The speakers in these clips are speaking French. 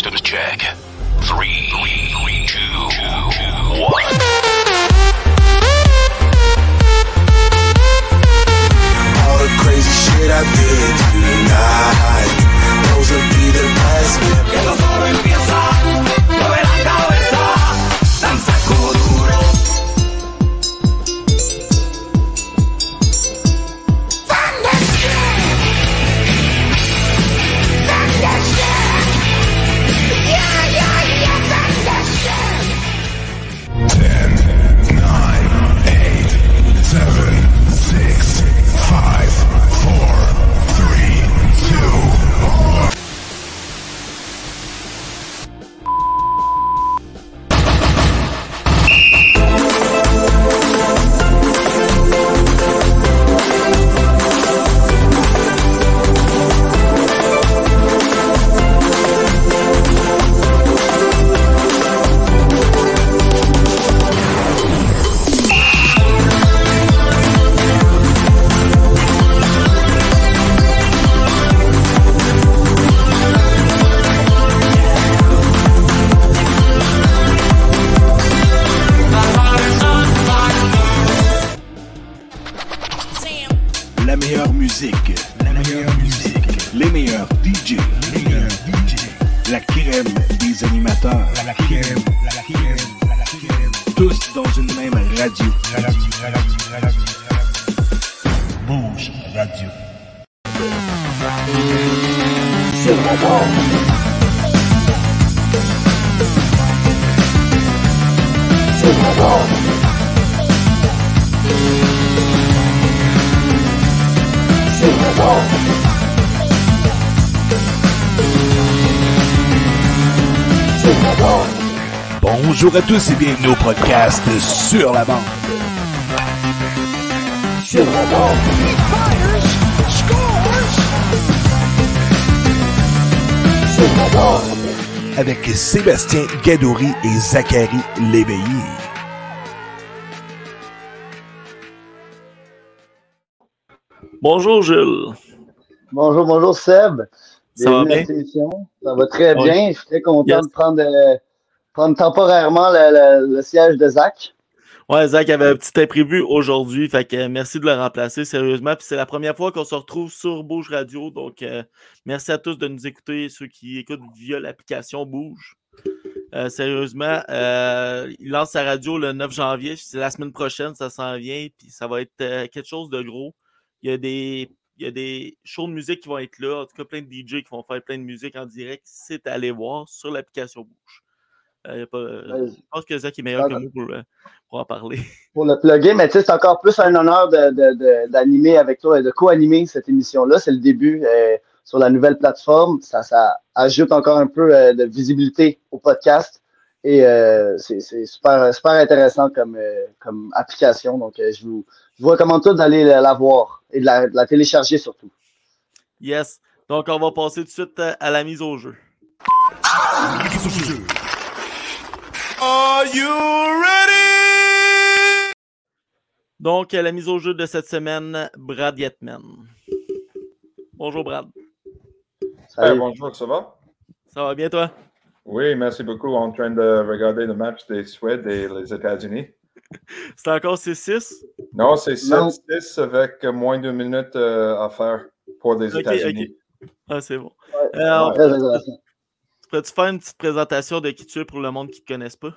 systems check. Three, three, two, one. All the crazy shit I did tonight. Those will be the best Bonjour à tous et bienvenue au podcast Sur la bande. Sur la bande. Sur la bande. Avec Sébastien Gadouri et Zachary Léveillé. Bonjour Jules. Bonjour, bonjour Seb. Ça va Bienvenue à bien? Ça va très Oui. bien. Je suis très content Yes. de prendre, euh, prendre temporairement le, siège de Zach. Ouais, Zach avait un petit imprévu aujourd'hui, fait euh, merci de le remplacer sérieusement. Puis c'est la première fois qu'on se retrouve sur Bouge Radio, donc euh, merci à tous de nous écouter, ceux qui écoutent via l'application Bouge. Euh, sérieusement, il lance sa radio le 9 janvier, c'est la semaine prochaine, ça s'en vient, puis ça va être quelque chose de gros. Il y a des il y a des shows de musique qui vont être là, en tout cas plein de DJ qui vont faire plein de musique en direct. C'est à aller voir sur l'application Bouge. Euh, pas- Ouais. je pense que Zach est meilleur que moi pour, euh, pour en parler. Pour le plugger, mais tu sais, c'est encore plus un honneur de- de- de- d'animer avec toi et de co-animer cette émission-là. C'est le début euh, sur la nouvelle plateforme. Ça, ça ajoute encore un peu euh, de visibilité au podcast. Et euh, c'est super, super intéressant comme, euh, comme application. Donc, euh, je, vous, je vous recommande tous d'aller la, la voir et de la, de la télécharger surtout. Yes. Donc, on va passer tout de suite euh, à la mise au jeu. Are you ready? Donc, la mise au jeu de cette semaine, Brad Yetman. Bonjour, Brad. Salut. Bonjour, ça va? Ça va bien, toi? Oui, merci beaucoup. En train de regarder le match des Suèdes et les États-Unis. C'est encore 6-6? Non, c'est Non. 7-6 avec moins d'une minute euh, à faire pour les États-Unis. Ah, c'est bon. Ouais, Euh, Très intéressant. Pourrais-tu faire une petite présentation de qui tu es pour le monde qui ne te connaisse pas?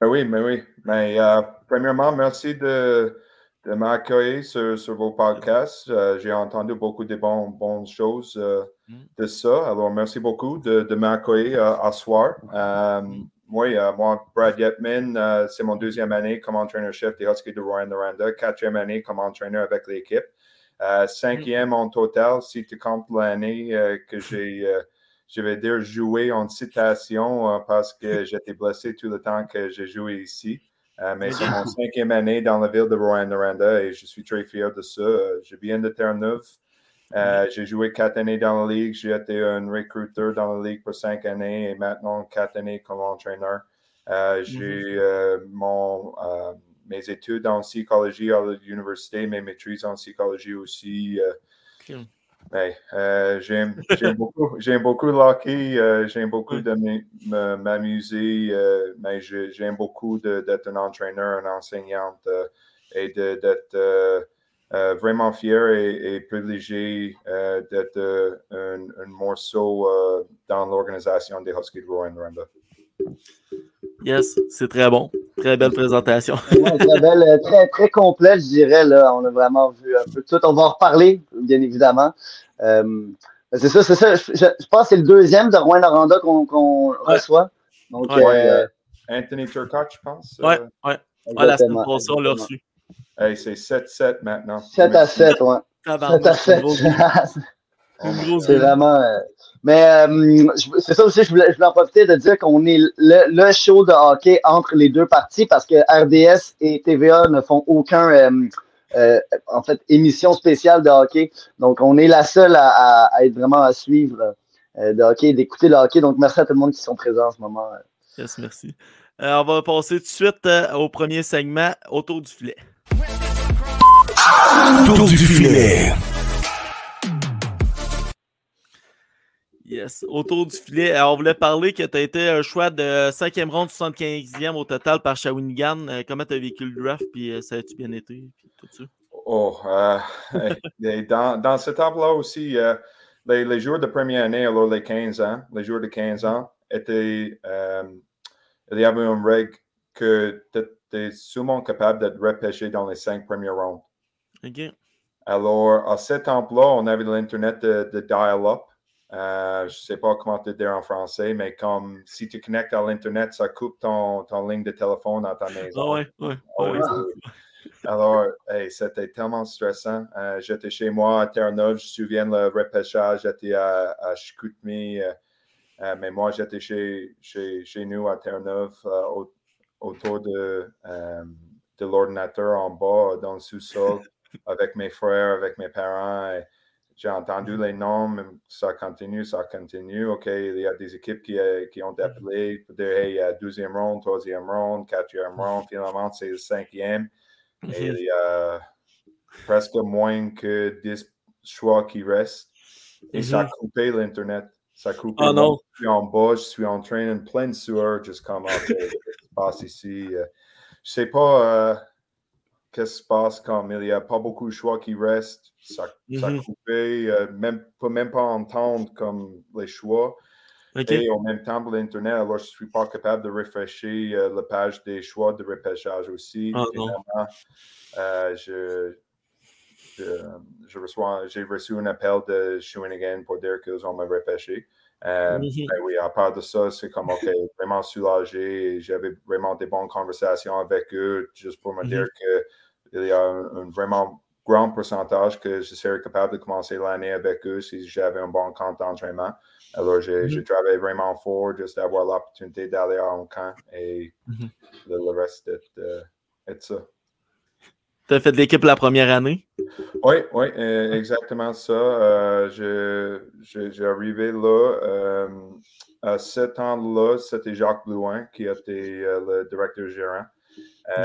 Mais oui, mais oui. Mais euh, premièrement, merci de, de m'accueillir sur, sur vos podcasts. Euh, J'ai entendu beaucoup de bonnes choses euh, Mm. de ça. Alors, merci beaucoup de, de m'accueillir à soir. Euh, oui, euh, moi, Brad Yetman, euh, c'est mon deuxième année comme entraîneur-chef des Huskies de Rouen Noranda, quatrième année comme entraîneur avec l'équipe. Euh, cinquième en total, si tu comptes l'année que j'ai, je vais dire, joué en citation euh, parce que j'étais blessé tout le temps que j'ai joué ici. Euh, mais c'est mon cinquième année dans la ville de Rouen-Noranda et je suis très fier de ça. Euh, je viens de Terre-Neuve. Euh, j'ai joué quatre années dans la ligue. J'ai été un recruteur dans la ligue pour cinq années et maintenant quatre années comme entraîneur. Euh, j'ai mon, euh, mes études en psychologie à l'université, mes maîtrises en psychologie aussi. Ben, euh, j'aime beaucoup, j'aime beaucoup le hockey, euh, j'aime beaucoup de m'amuser, euh, mais j'aime beaucoup d'être un entraîneur, une enseignante euh, et d'être euh, euh, vraiment fier et, et privilégié euh, d'être euh, un, un morceau euh, dans l'organisation des Huskies de Rouen-Noranda. Yes, c'est très bon. Très belle présentation. Ouais, très belle, euh, très, très complète, je dirais. Là. On a vraiment vu un peu tout. On va en reparler, bien évidemment. Euh, c'est ça, c'est ça. Je, je- je pense que c'est le deuxième de Rouen Noranda qu'on Ouais. reçoit. Donc, Ouais. euh, Anthony Turcotte, je pense. Ouais, ouais. Ah, la semaine passée, on l'a reçu. hey, c'est 7-7 maintenant. 7 à 7, ouais. 7 Tabarnak, à c'est 7. une grosse- une grosse C'est vraiment. euh, Mais euh, c'est ça aussi, je voulais, je voulais en profiter de dire qu'on est le, le show de hockey entre les deux parties parce que RDS et TVA ne font aucun, euh, euh, en fait, émission spéciale de hockey. Donc, on est la seule à, à- à être vraiment à suivre euh, de hockey, d'écouter le hockey. Donc, merci à tout le monde qui sont présents en ce moment. Yes, merci. Euh, on va passer tout de suite euh, au premier segment, autour du filet. Tour du filet. Yes, autour du filet. Alors, on voulait parler que tu as été un choix de 5e ronde, 75e au total par Shawinigan. Euh, comment tu as vécu le draft, puis euh, ça a-tu bien été, puis tout ça? Oh, euh, dans, dans ce tableau aussi, euh, les, les joueurs de première année, alors les 15 ans, les joueurs de 15 ans, étaient, euh, il y avait une règle que tu étais souvent capable d'être repêché dans les cinq premières rounds. OK. Alors, à cet temps-là, on avait de l'Internet de, de dial-up. Euh, je ne sais pas comment te dire en français, mais comme si tu connectes à l'Internet, ça coupe ton, ton ligne de téléphone dans ta maison. Ah ouais, ouais. Ah ouais. Alors, hey, c'était tellement stressant. Euh, j'étais chez moi à Terre-Neuve, je me souviens le repêchage, j'étais à, à Chicoutimi, euh, mais moi j'étais chez, chez, chez nous à Terre-Neuve, au- autour de, de l'ordinateur en bas, dans le sous-sol, avec mes frères, avec mes parents. et J'ai entendu les noms, ça continue, ça continue. OK, il y a des équipes qui, euh, qui ont appelé pour dire, hey, il y a 12e round, 3e round, 4e round, finalement, c'est le 5e. Et il y a presque moins que 10 choix qui restent. Et ça a Mhm. coupé l'Internet. Ça a coupé. Ah non. Je suis en bas, je suis en train, en pleine sueur, juste comme, OK, se passe ici? Euh, Je sais pas euh, qu'est-ce qui se passe comme il n'y a pas beaucoup de choix qui restent. Ça, coupé, euh, même, peut même pas entendre comme les choix. Et en même temps, pour l'Internet, alors je ne suis pas capable de refresher euh, la page des choix de repêchage aussi. Ah. Finalement, euh, je, je, je reçois, j'ai reçu un appel de Shawinigan pour dire qu'ils ont me repêché. Euh, Mhm. ben oui, à part de ça, c'est comme, OK, vraiment soulagé. J'avais vraiment des bonnes conversations avec eux, juste pour me dire qu'il y a un, un vraiment grand pourcentage que je serais capable de commencer l'année avec eux si j'avais un bon camp d'entraînement. Alors, j'ai j'ai travaillé vraiment fort juste d'avoir l'opportunité d'aller en camp et le, le reste est, euh, est ça. Tu as fait de l'équipe la première année? Oui, oui, euh, exactement ça. Euh, j'ai arrivé là. euh, à cet ans-là, c'était Jacques Blouin qui était le directeur gérant.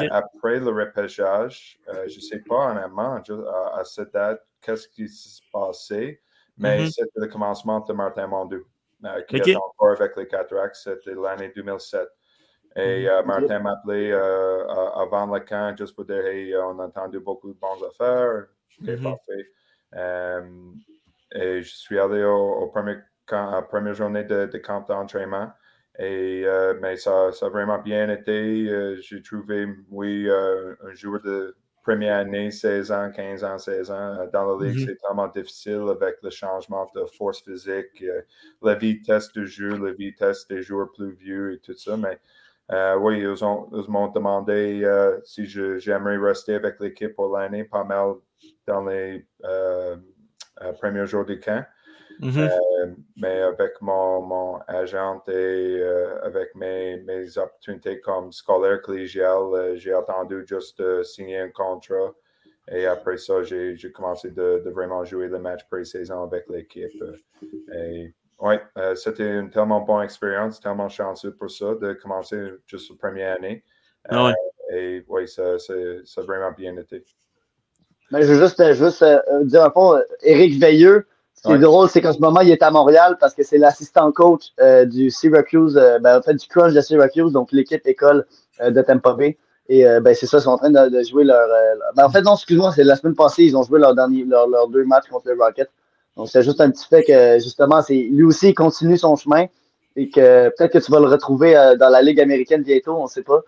Après le repêchage, je ne sais pas honnêtement à, à cette date qu'est-ce qui se passait, mais Mhm. c'était le commencement de Martin Mondou, qui Ok. était encore avec les Cataractes. C'était l'année 2007. Et Mhm. euh, Martin m'a appelé euh, avant le camp juste pour dire Hey, on a entendu beaucoup de bonnes affaires. Ok, Mhm. parfait. Euh, et je suis allé au, au premier camp, à la première journée de, de camp d'entraînement. Et, euh, mais ça, ça a vraiment bien été. J'ai trouvé, oui, un joueur de première année, 16 ans, 15 ans, 16 ans. Dans la ligue, Mhm. c'est tellement difficile avec le changement de force physique, la vitesse du jeu, la vitesse des joueurs plus vieux et tout ça. Mais oui, ils ont- ils m'ont demandé euh, si je- j'aimerais rester avec l'équipe pour l'année, pas mal dans les euh, euh, premiers jours du camp. Mhm. Euh, mais avec mon, mon agent et euh, avec mes, mes opportunités comme scolaire collégial, euh, j'ai attendu juste de signer un contrat. Et après ça, j'ai j'ai commencé de, de vraiment jouer le match pré-saison avec l'équipe. Et ouais, euh, c'était une tellement bonne expérience, tellement chanceux pour ça, de commencer juste la première année. Ah ouais. Euh, et oui, ça, ça, ça a vraiment bien été. Mais je veux juste, euh, juste euh, dire un fond, euh, Éric Veilleux, Ce qui est drôle, c'est qu'en ce moment, il est à Montréal parce que c'est l'assistant coach euh, du Syracuse, euh, ben, en fait, du Crush de Syracuse, donc l'équipe école euh, de Tampa Bay. Et euh, ben, c'est ça, ils sont en train de, de jouer leur. euh, leur- ben, en fait, non, excuse-moi, c'est la semaine passée, ils ont joué leur dernier, leur, leurs deux matchs contre le Rocket. Donc, c'est juste un petit fait que, justement, c'est lui aussi, il continue son chemin et que peut-être que tu vas le retrouver euh, dans la Ligue américaine bientôt, on ne sait pas.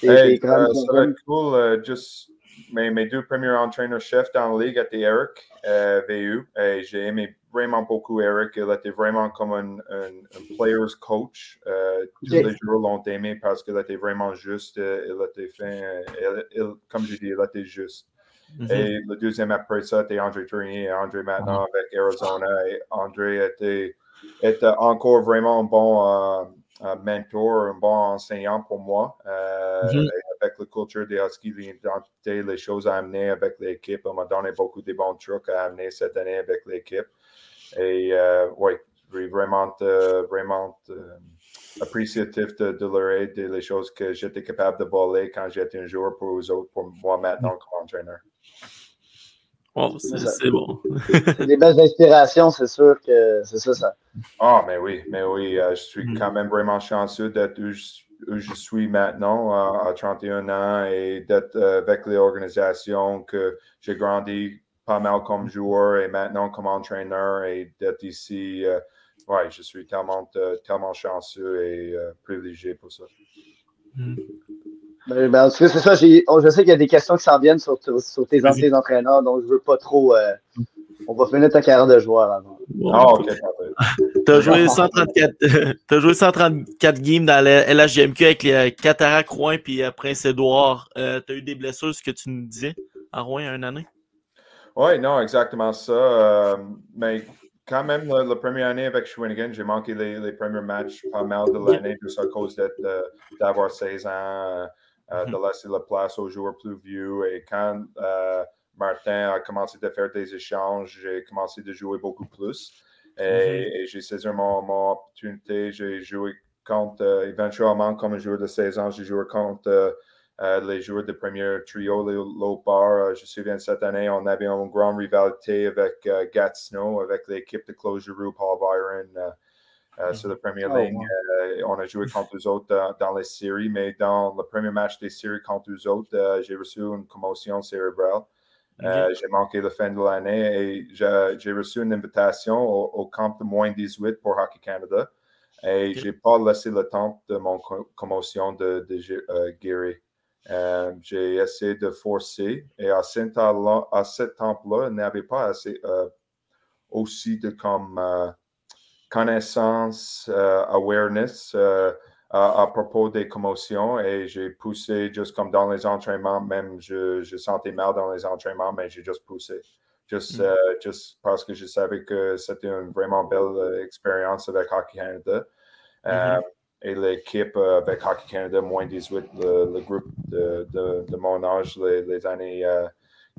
C'est Hey, euh, ça va être cool. euh, juste mes, mes deux premiers entraîneurs-chefs dans la ligue étaient Eric VU. Et j'ai aimé vraiment beaucoup Eric. Il était vraiment comme un, un, un player's coach. Tous les joueurs l'ont aimé parce qu'il était vraiment juste. il était fin. il- il- comme je dis, il était juste. Mhm. Et le deuxième après ça, c'était André Tournier. Et André maintenant avec Arizona. Et André était, était encore vraiment un bon euh, mentor, un bon enseignant pour moi. Euh, Mhm. et Avec la culture des Huskies, l'identité, les choses à amener avec l'équipe. On m'a donné beaucoup de bons trucs à amener cette année avec l'équipe. Et euh, oui, je suis vraiment, euh, vraiment appréciatif de, de leur aide et les choses que j'étais capable de voler quand j'étais un joueur pour eux autres, pour moi maintenant comme entraîneur. Bon, c'est bon. c'est des belles inspirations, c'est sûr que c'est ça, ça. Ah, mais oui, mais oui, euh, je suis Mm. quand même vraiment chanceux d'être où je, où je suis maintenant euh, à 31 ans et d'être euh, avec les organisations que j'ai grandi pas mal comme joueur et maintenant comme entraîneur et d'être ici. euh, ouais, je suis tellement, euh, tellement chanceux et euh, privilégié pour ça. Ben, ben, en tout cas, c'est ça. j'ai- on- Je sais qu'il y a des questions qui s'en viennent sur, sur tes anciens entraîneurs, donc je veux pas trop. euh, on va finir ta carrière de joueur avant. Bon, Ah, ok, parfait. T'as joué 134, t'as joué 134 games dans la LHGMQ avec les euh, Cataract Rouen puis euh, Prince-Édouard. Euh, t'as eu des blessures, ce que tu nous disais, à Rouen il y a une année? Oui, non, exactement ça. Euh, mais quand même, la, la première année avec Shawinigan, j'ai manqué les, les premiers matchs pas mal de l'année juste à cause d'être, d'avoir 16 ans, euh, euh, de laisser la place aux joueurs plus vieux. Et quand euh, Martin a commencé de faire des échanges, j'ai commencé de jouer beaucoup plus. Et, et j'ai saisi mon, mon opportunité. J'ai joué contre, euh, éventuellement, comme un joueur de 16 ans, j'ai joué contre euh, les joueurs de premier trio, les Lopar. Euh, je me souviens cette année, on avait une grande rivalité avec euh, Gatineau, avec l'équipe de Giroux, Paul Byron euh, sur la première Oh, ligne. wow. Euh, on a joué contre eux autres dans les séries, mais dans le premier match des séries contre eux autres, euh, j'ai reçu une commotion cérébrale. Euh, j'ai manqué la fin de l'année et j'ai reçu une invitation au, au camp de moins 18 pour Hockey Canada. Et Ok. j'ai pas laissé le temps de mon co- commotion de, de guérir. J'ai essayé de forcer et à ce temps-là, à ce temps-là, il n'y avait pas assez aussi de comme connaissance, euh, awareness euh, à, propos des commotions et j'ai poussé juste comme dans les entraînements, même je, je sentais mal dans les entraînements, mais j'ai juste poussé. Juste, Mm. euh, juste parce que je savais que c'était une vraiment belle expérience avec Hockey Canada. Euh, et l'équipe avec Hockey Canada, moins 18, le, le groupe de, de, de mon âge, les, les années euh,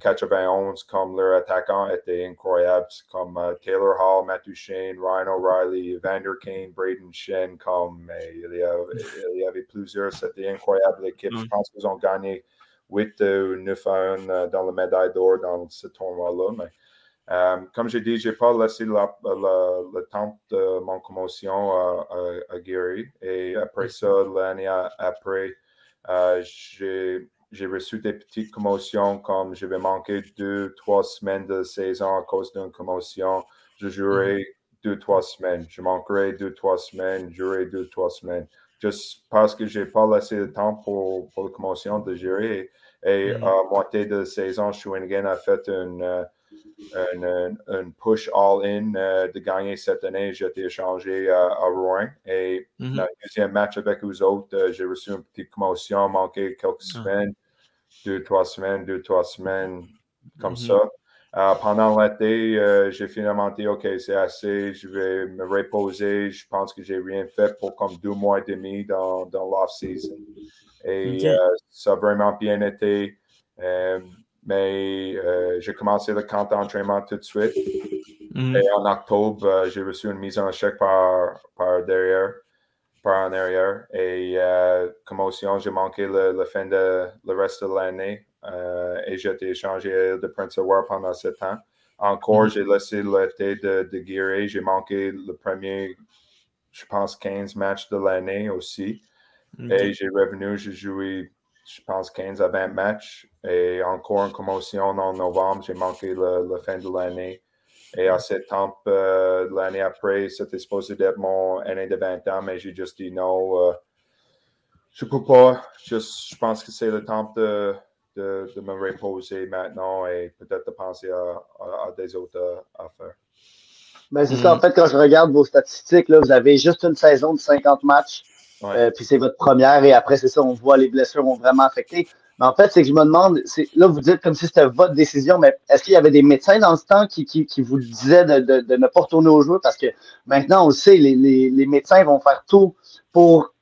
91, comme leur attaquant était incroyable, comme euh, Taylor Hall, Matthew Shane, Ryan O'Reilly, Evander Kane, Braden Shen, comme euh, il, y avait, il y avait plusieurs, c'était incroyable l'équipe. Je pense qu'ils ont gagné 8 ou 9 à 1 euh, dans la médaille d'or dans ce tournoi-là. Mais euh, comme j'ai dit, je n'ai pas laissé la- la- le temps de mon commotion à, à- à guérir. Et après ça, l'année après, euh, j'ai j'ai reçu des petites commotions comme je vais manquer deux, trois semaines de saison à cause d'une commotion. Je jouerai deux, trois semaines. Je manquerai deux, trois semaines. Je jouerai deux, trois semaines. Juste parce que je n'ai pas laissé le temps pour, pour la commotion de gérer. Et Mhm. à moitié de saison, Shawinigan a fait une, euh, une, une- une push all-in euh, de gagner cette année. J'ai été échangé à, à Rouen. Et Mhm. dans le deuxième match avec eux autres, euh, j'ai reçu une petite commotion, manqué quelques Ah. semaines, deux, trois semaines, deux, trois semaines, comme Mhm. ça. Euh, pendant l'été, euh, j'ai finalement dit, OK, c'est assez, je vais me reposer. Je pense que j'ai rien fait pour comme deux mois et demi dans, dans l'off-season. Et euh, ça a vraiment bien été. Mais euh, j'ai commencé le camp d'entraînement tout de suite. Mhm. Et en octobre, euh, j'ai reçu une mise en chèque par, par derrière, par en arrière. Et euh, commotion, j'ai manqué le, le fin de le reste de l'année. euh, et j'ai été échangé de Prince Edward pendant sept ans. Encore, j'ai laissé l'été de, de. J'ai manqué le premier, je pense, 15 matchs de l'année aussi. Et j'ai revenu, j'ai joué, je pense, 15 à 20 matchs. Et encore une commotion en novembre, j'ai manqué le, le fin de l'année. Et à septembre, euh, l'année après, c'était supposé être mon année de 20 ans, mais j'ai juste dit non. euh, je peux pas. Je pense que c'est le temps de, de, de me reposer maintenant et peut-être de penser à, à- à des autres euh, affaires. Ben, c'est ça, en fait, quand je regarde vos statistiques, là, vous avez juste une saison de 50 matchs, Euh, puis c'est votre première, et après, c'est ça, on voit les blessures ont vraiment affecté. Mais en fait, c'est que je me demande, là, vous dites comme si c'était votre décision, mais est-ce qu'il y avait des médecins dans ce temps qui, qui, qui vous disaient de, de, de ne pas retourner au jeu? Parce que maintenant, on le sait, les, les, les médecins vont faire tout pour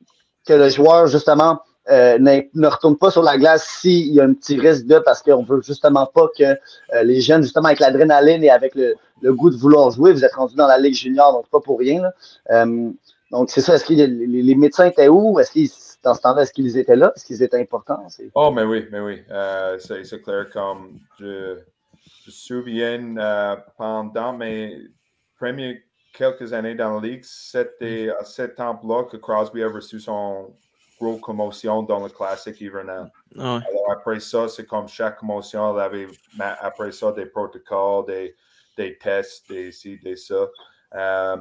que le joueur, justement, euh, ne retourne pas sur la glace s'il y a un petit risque de, parce qu'on veut justement pas que euh, les jeunes, justement, avec l'adrénaline et avec le, le goût de vouloir jouer, vous êtes rendu dans la Ligue junior, donc pas pour rien. Là. Euh, donc, c'est ça. Est-ce que les, médecins étaient où? Est-ce qu'ils, dans ce temps-là, est-ce qu'ils étaient là? Est-ce qu'ils étaient importants? C'est- Oh, mais oui, mais oui. Euh, c'est c'est clair comme je, je me souviens euh, pendant mes premières quelques années dans la ligue, c'était à cet temps-là que Crosby a reçu son gros commotion dans le classique hivernal. Ah ouais. Alors après ça, c'est comme chaque commotion, il avait après ça des protocoles, des, des tests, des ci, des ça. Euh,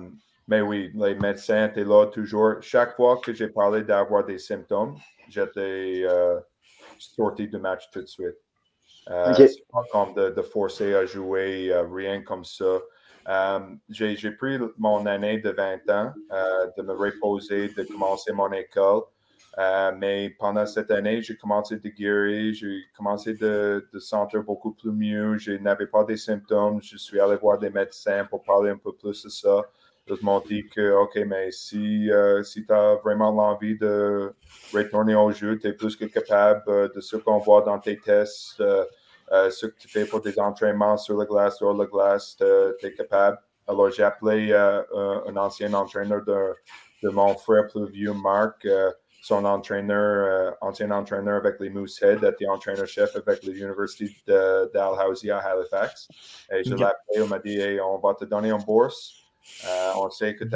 mais oui, les médecins étaient là toujours. Chaque fois que j'ai parlé d'avoir des symptômes, j'étais euh, sorti du match tout de suite. Euh, Ok. C'est pas comme de, de forcer à jouer, euh, rien comme ça. Euh, j'ai j'ai pris mon année de 20 ans euh, de me reposer, de commencer mon école. Euh, mais pendant cette année, j'ai commencé de guérir, j'ai commencé de, de sentir beaucoup plus mieux. Je n'avais pas des symptômes. Je suis allé voir des médecins pour parler un peu plus de ça. Ils m'ont dit que, OK, mais si, euh, si tu as vraiment l'envie de retourner au jeu, tu es plus que capable euh, de ce qu'on voit dans tes tests, euh, ce que tu fais pour tes entraînements sur la glace, sur la glace, tu es capable. Alors, j'ai appelé un, ancien entraîneur de, de mon frère plus vieux, Marc. son entraîneur, ancien entraîneur avec les Moosehead, était entraîneur-chef avec l'Université de- Dalhousie à Halifax. Et je l'ai appelé, il m'a dit hey, on va te donner une bourse. Euh, on sait que tu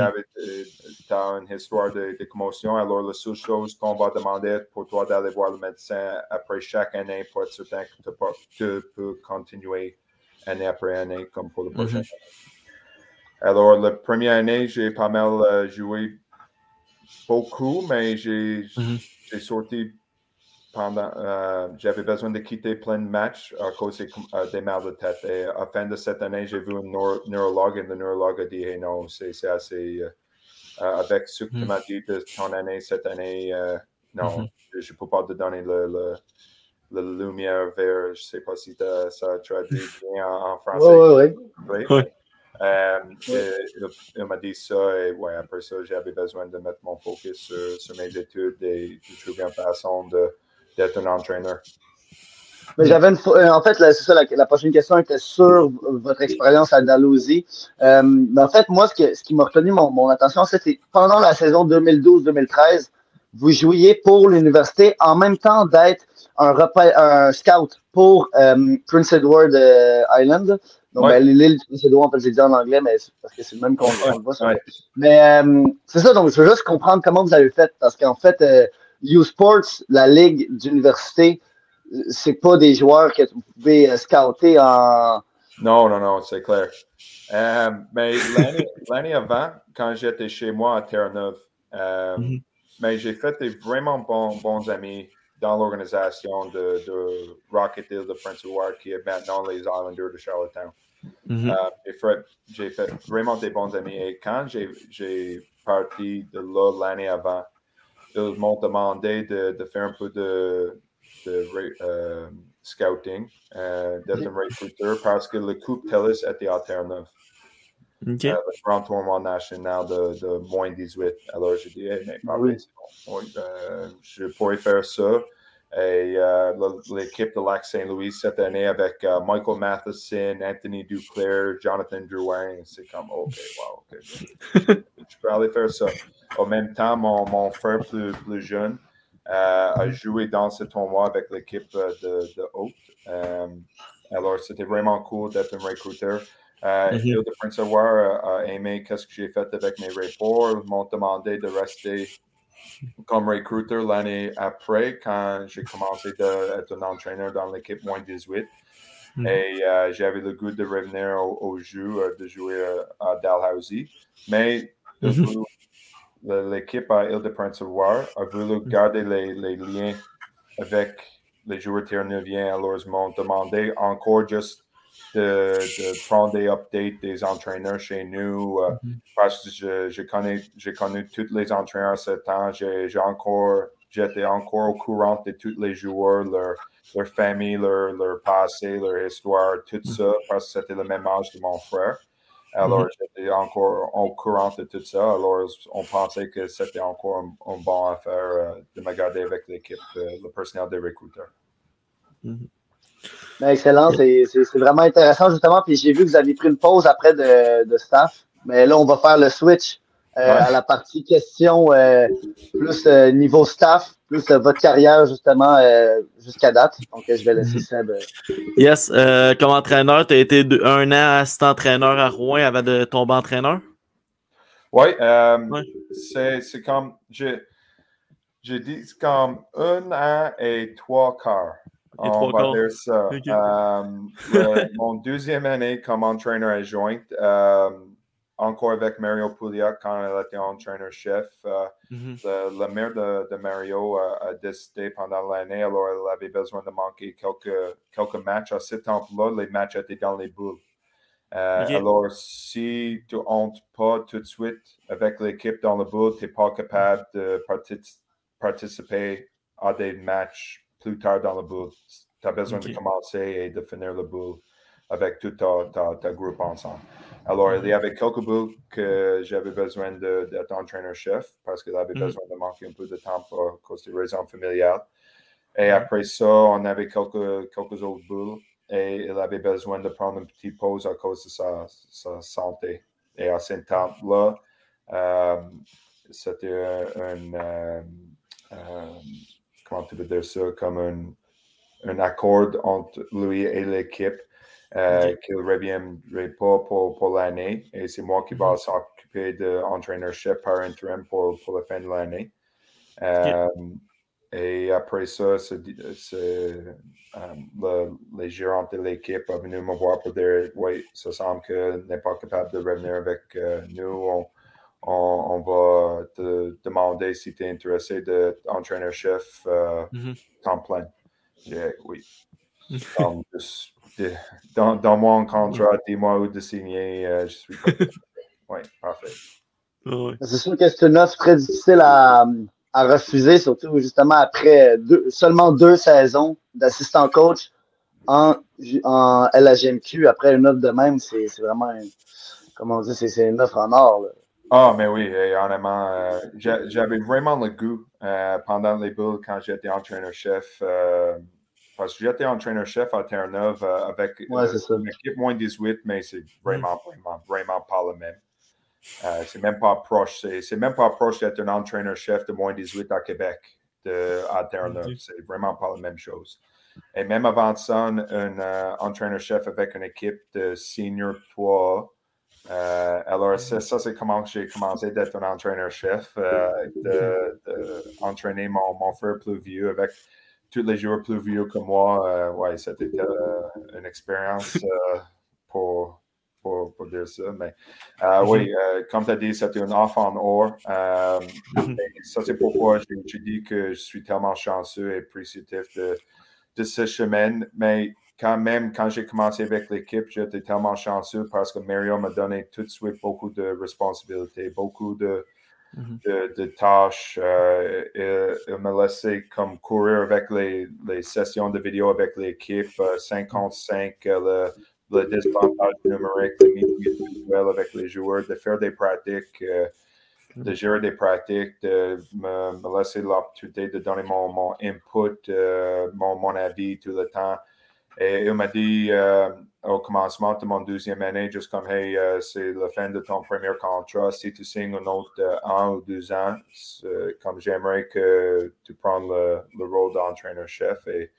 as une histoire de, de commotion. Alors, la seule chose qu'on va demander pour toi d'aller voir le médecin après chaque année pour être certain que tu peux- continuer année après année comme pour le prochain. Alors, la première année, j'ai pas mal euh, joué beaucoup, mais j'ai Mhm. j'ai sorti pendant. euh, J'avais besoin de quitter plein de matchs à cause des, euh, des mal de tête. Et à la fin de cette année, j'ai vu un neuro- neurologue et le neurologue a dit hey, non, c'est assez. euh, euh, avec ce que tu m'as dit de ton année, cette année, euh, non, Mhm. je ne peux pas te donner le. le le lumière vert, je ne sais pas si ça traduit bien en, en français. Oui. Euh, et il, il m'a dit ça et ouais, après ça, j'avais besoin de mettre mon focus sur, sur mes études et de trouver une façon de- d'être un entraîneur. Mais j'avais une fois- euh, en fait, c'est ça, la, la prochaine question était sur votre expérience à Dalhousie. Euh, mais en fait, moi, ce, que- ce qui m'a retenu mon, mon attention, c'était pendant la saison 2012-2013, vous jouiez pour l'université en même temps d'être un, un scout pour euh, Prince Edward Island. Donc, Ouais. ben, l'île du Prince Edward, on peut le dire en anglais, mais c'est parce que c'est le même qu'on voit Ouais. mais euh, c'est ça, donc je veux juste comprendre comment vous avez fait, parce qu'en fait, euh, U-Sports, la ligue d'université, c'est pas des joueurs que vous pouvez euh, scouter en. Non, non, non, c'est clair. Euh, mais l'année- avant, quand j'étais chez moi à Terre-Neuve, euh, Mhm. mais j'ai fait des vraiment bons, bons amis dans l'organisation de, de Rocket Hill de Prince Edward, qui est maintenant les Islanders de Charlottetown. Mhm. Euh, j'ai fait, fait vraiment des bons amis. Et quand j'ai, j'ai parti de là l'année avant, ils m'ont demandé de, de faire un peu de, de euh, scouting, euh, d'être un recruteur, parce que le Coupe TELUS était à Terre-Neuve, OK. euh, le grand tournoi national de, de moins 18. Alors j'ai dit, hey, mais c'est bon. Oui, euh, je pourrais faire ça. Et euh, le- l'équipe de Lac Saint-Louis cette année avec euh, Michael Matheson, Anthony Duclair, Jonathan Drouin, c'est comme, OK, wow, OK. je peux aller faire ça. En même temps, mon, mon frère plus, plus jeune euh, a joué dans ce tournoi avec l'équipe euh, de, de Haute. Euh, alors, c'était vraiment cool d'être un recruteur. Euh, Mhm. Hill de Prince a, a aimé qu'est-ce que j'ai fait avec mes reports. Ils m'ont demandé de rester comme recruteur l'année après quand j'ai commencé d'être un entraîneur dans l'équipe moins 18. Mhm. Et euh, j'avais le goût de revenir au, au jeu, de jouer euh, à Dalhousie. Mais Mhm. le- l'équipe à Île-de-Prince of War a voulu garder les, les liens avec les joueurs terre-neuviens. Alors, ils m'ont demandé encore juste de, de prendre des updates des entraîneurs chez nous euh, parce que je, je connais, j'ai connu tous les entraîneurs à ce temps. J'ai, encore, j'étais encore au courant de tous les joueurs, leur, leur famille, leur, leur passé, leur histoire, tout ça, parce que c'était le même âge de mon frère. Alors, j'étais encore au courant de tout ça. Alors, on pensait que c'était encore un, un bon affaire euh, de me garder avec l'équipe, euh, le personnel des recruteurs. Ben, excellent, c'est vraiment intéressant justement. Puis j'ai vu que vous aviez pris une pause après de, de staff. Mais là, on va faire le switch euh, Ouais. à la partie question euh, plus euh, niveau staff, plus euh, votre carrière justement euh, jusqu'à date. Donc je vais laisser Seb. euh, Yes, euh, comme entraîneur, tu as été de- un an assistant entraîneur à Rouen avant de tomber entraîneur? Oui, euh, Ouais. c'est c'est comme, j'ai j'ai dit c'est comme un an et trois quarts. On trois va dire ça. Euh, le- mon deuxième année comme entraîneur adjoint, euh, encore avec Mario Pouliot quand elle était entraîneur-chef. euh, le, le maire de, de Mario a, a décidé pendant l'année, alors elle avait besoin de manquer quelques, quelques matchs. À ce temps-là, les matchs étaient dans les boules. Euh. Alors, si tu entres pas tout de suite avec l'équipe dans le boule, tu n'es pas capable de partic- participer à des matchs plus tard dans le boule. Tu as besoin de commencer et de finir le boule avec tout ta, ta, ta groupe ensemble. Alors, il y avait quelques boules que j'avais besoin de- d'être entraîneur-chef parce qu'il avait Mhm. besoin de manquer un peu de temps pour, cause des raisons familiales. Et après ça, on avait quelques, quelques autres boules et il avait besoin de prendre une petite pause à cause de sa, sa santé. Et à ce temps-là, euh, c'était un, euh, euh, comment tu veux dire ça, comme un, un accord entre lui et l'équipe euh, Ok. qu'il ne reviendrait pas pour, pour l'année. Et c'est moi qui va s'occuper de entraîneur-chef par intérim pour, pour la fin de l'année. Euh, Et après ça, c'est, euh, le- les gérants de l'équipe sont venus me voir pour dire Oui, ça semble que n'est pas capable de revenir avec euh, nous. On, on, on va te demander si tu es intéressé d'être entraîneur-chef euh, Mhm. temps plein. Dit, oui. De- dans, dans mon contrat, dis-moi où de signer. euh, je suis Oui, parfait. Ouais. C'est sûr que c'est une offre très difficile à, à refuser, surtout justement après deux- seulement deux saisons d'assistant coach en, en LHMQ. Après une offre de même, c'est c'est vraiment, un- comment on dit, c'est c'est une offre en or. là. Ah, mais oui, et honnêtement, euh, j'a- j'avais vraiment le goût euh, pendant les bulles quand j'étais entraîneur-chef. euh, parce que j'étais entraîneur-chef à Terre-Neuve avec Ouais, une équipe moins 18, mais c'est vraiment, vraiment, vraiment pas le même. C'est même pas proche. C'est même pas proche d'être un entraîneur-chef de moins 18 à Québec, de, à Terre-Neuve. C'est vraiment pas la même chose. Et même avant ça, un, entraîneur-chef avec une équipe de senior 3. Euh, alors, ça, ça, c'est comment j'ai commencé d'être un entraîneur-chef, euh, de, de entraîner mon, mon frère plus vieux avec tous les joueurs plus vieux que moi. Euh, ouais, c'était euh, une expérience pour, pour, pour dire ça. Mais oui, comme tu as dit, c'était un enfant en or. Et ça, c'est pourquoi je, je dis que je suis tellement chanceux et appréciatif de, de ce chemin. Mais quand même, quand j'ai commencé avec l'équipe, j'étais tellement chanceux parce que Mario m'a donné tout de suite beaucoup de responsabilités, beaucoup de, Mhm. de, de tâches. Euh, il, il m'a laissé comme courir avec les, les sessions de vidéo avec l'équipe, euh, 55, euh, le, le désavantage numérique, les individuels avec les joueurs, de faire des pratiques, euh, de gérer des pratiques, de me, me laisser l'opportunité de donner mon, mon input, euh, mon, mon avis tout le temps. Et il m'a dit euh, au commencement de mon deuxième année, juste comme, hey, euh, c'est la fin de ton premier contrat. Si tu signes un autre de un ou deux ans, c'est comme j'aimerais que tu prennes le, le rôle d'entraîneur-chef. Et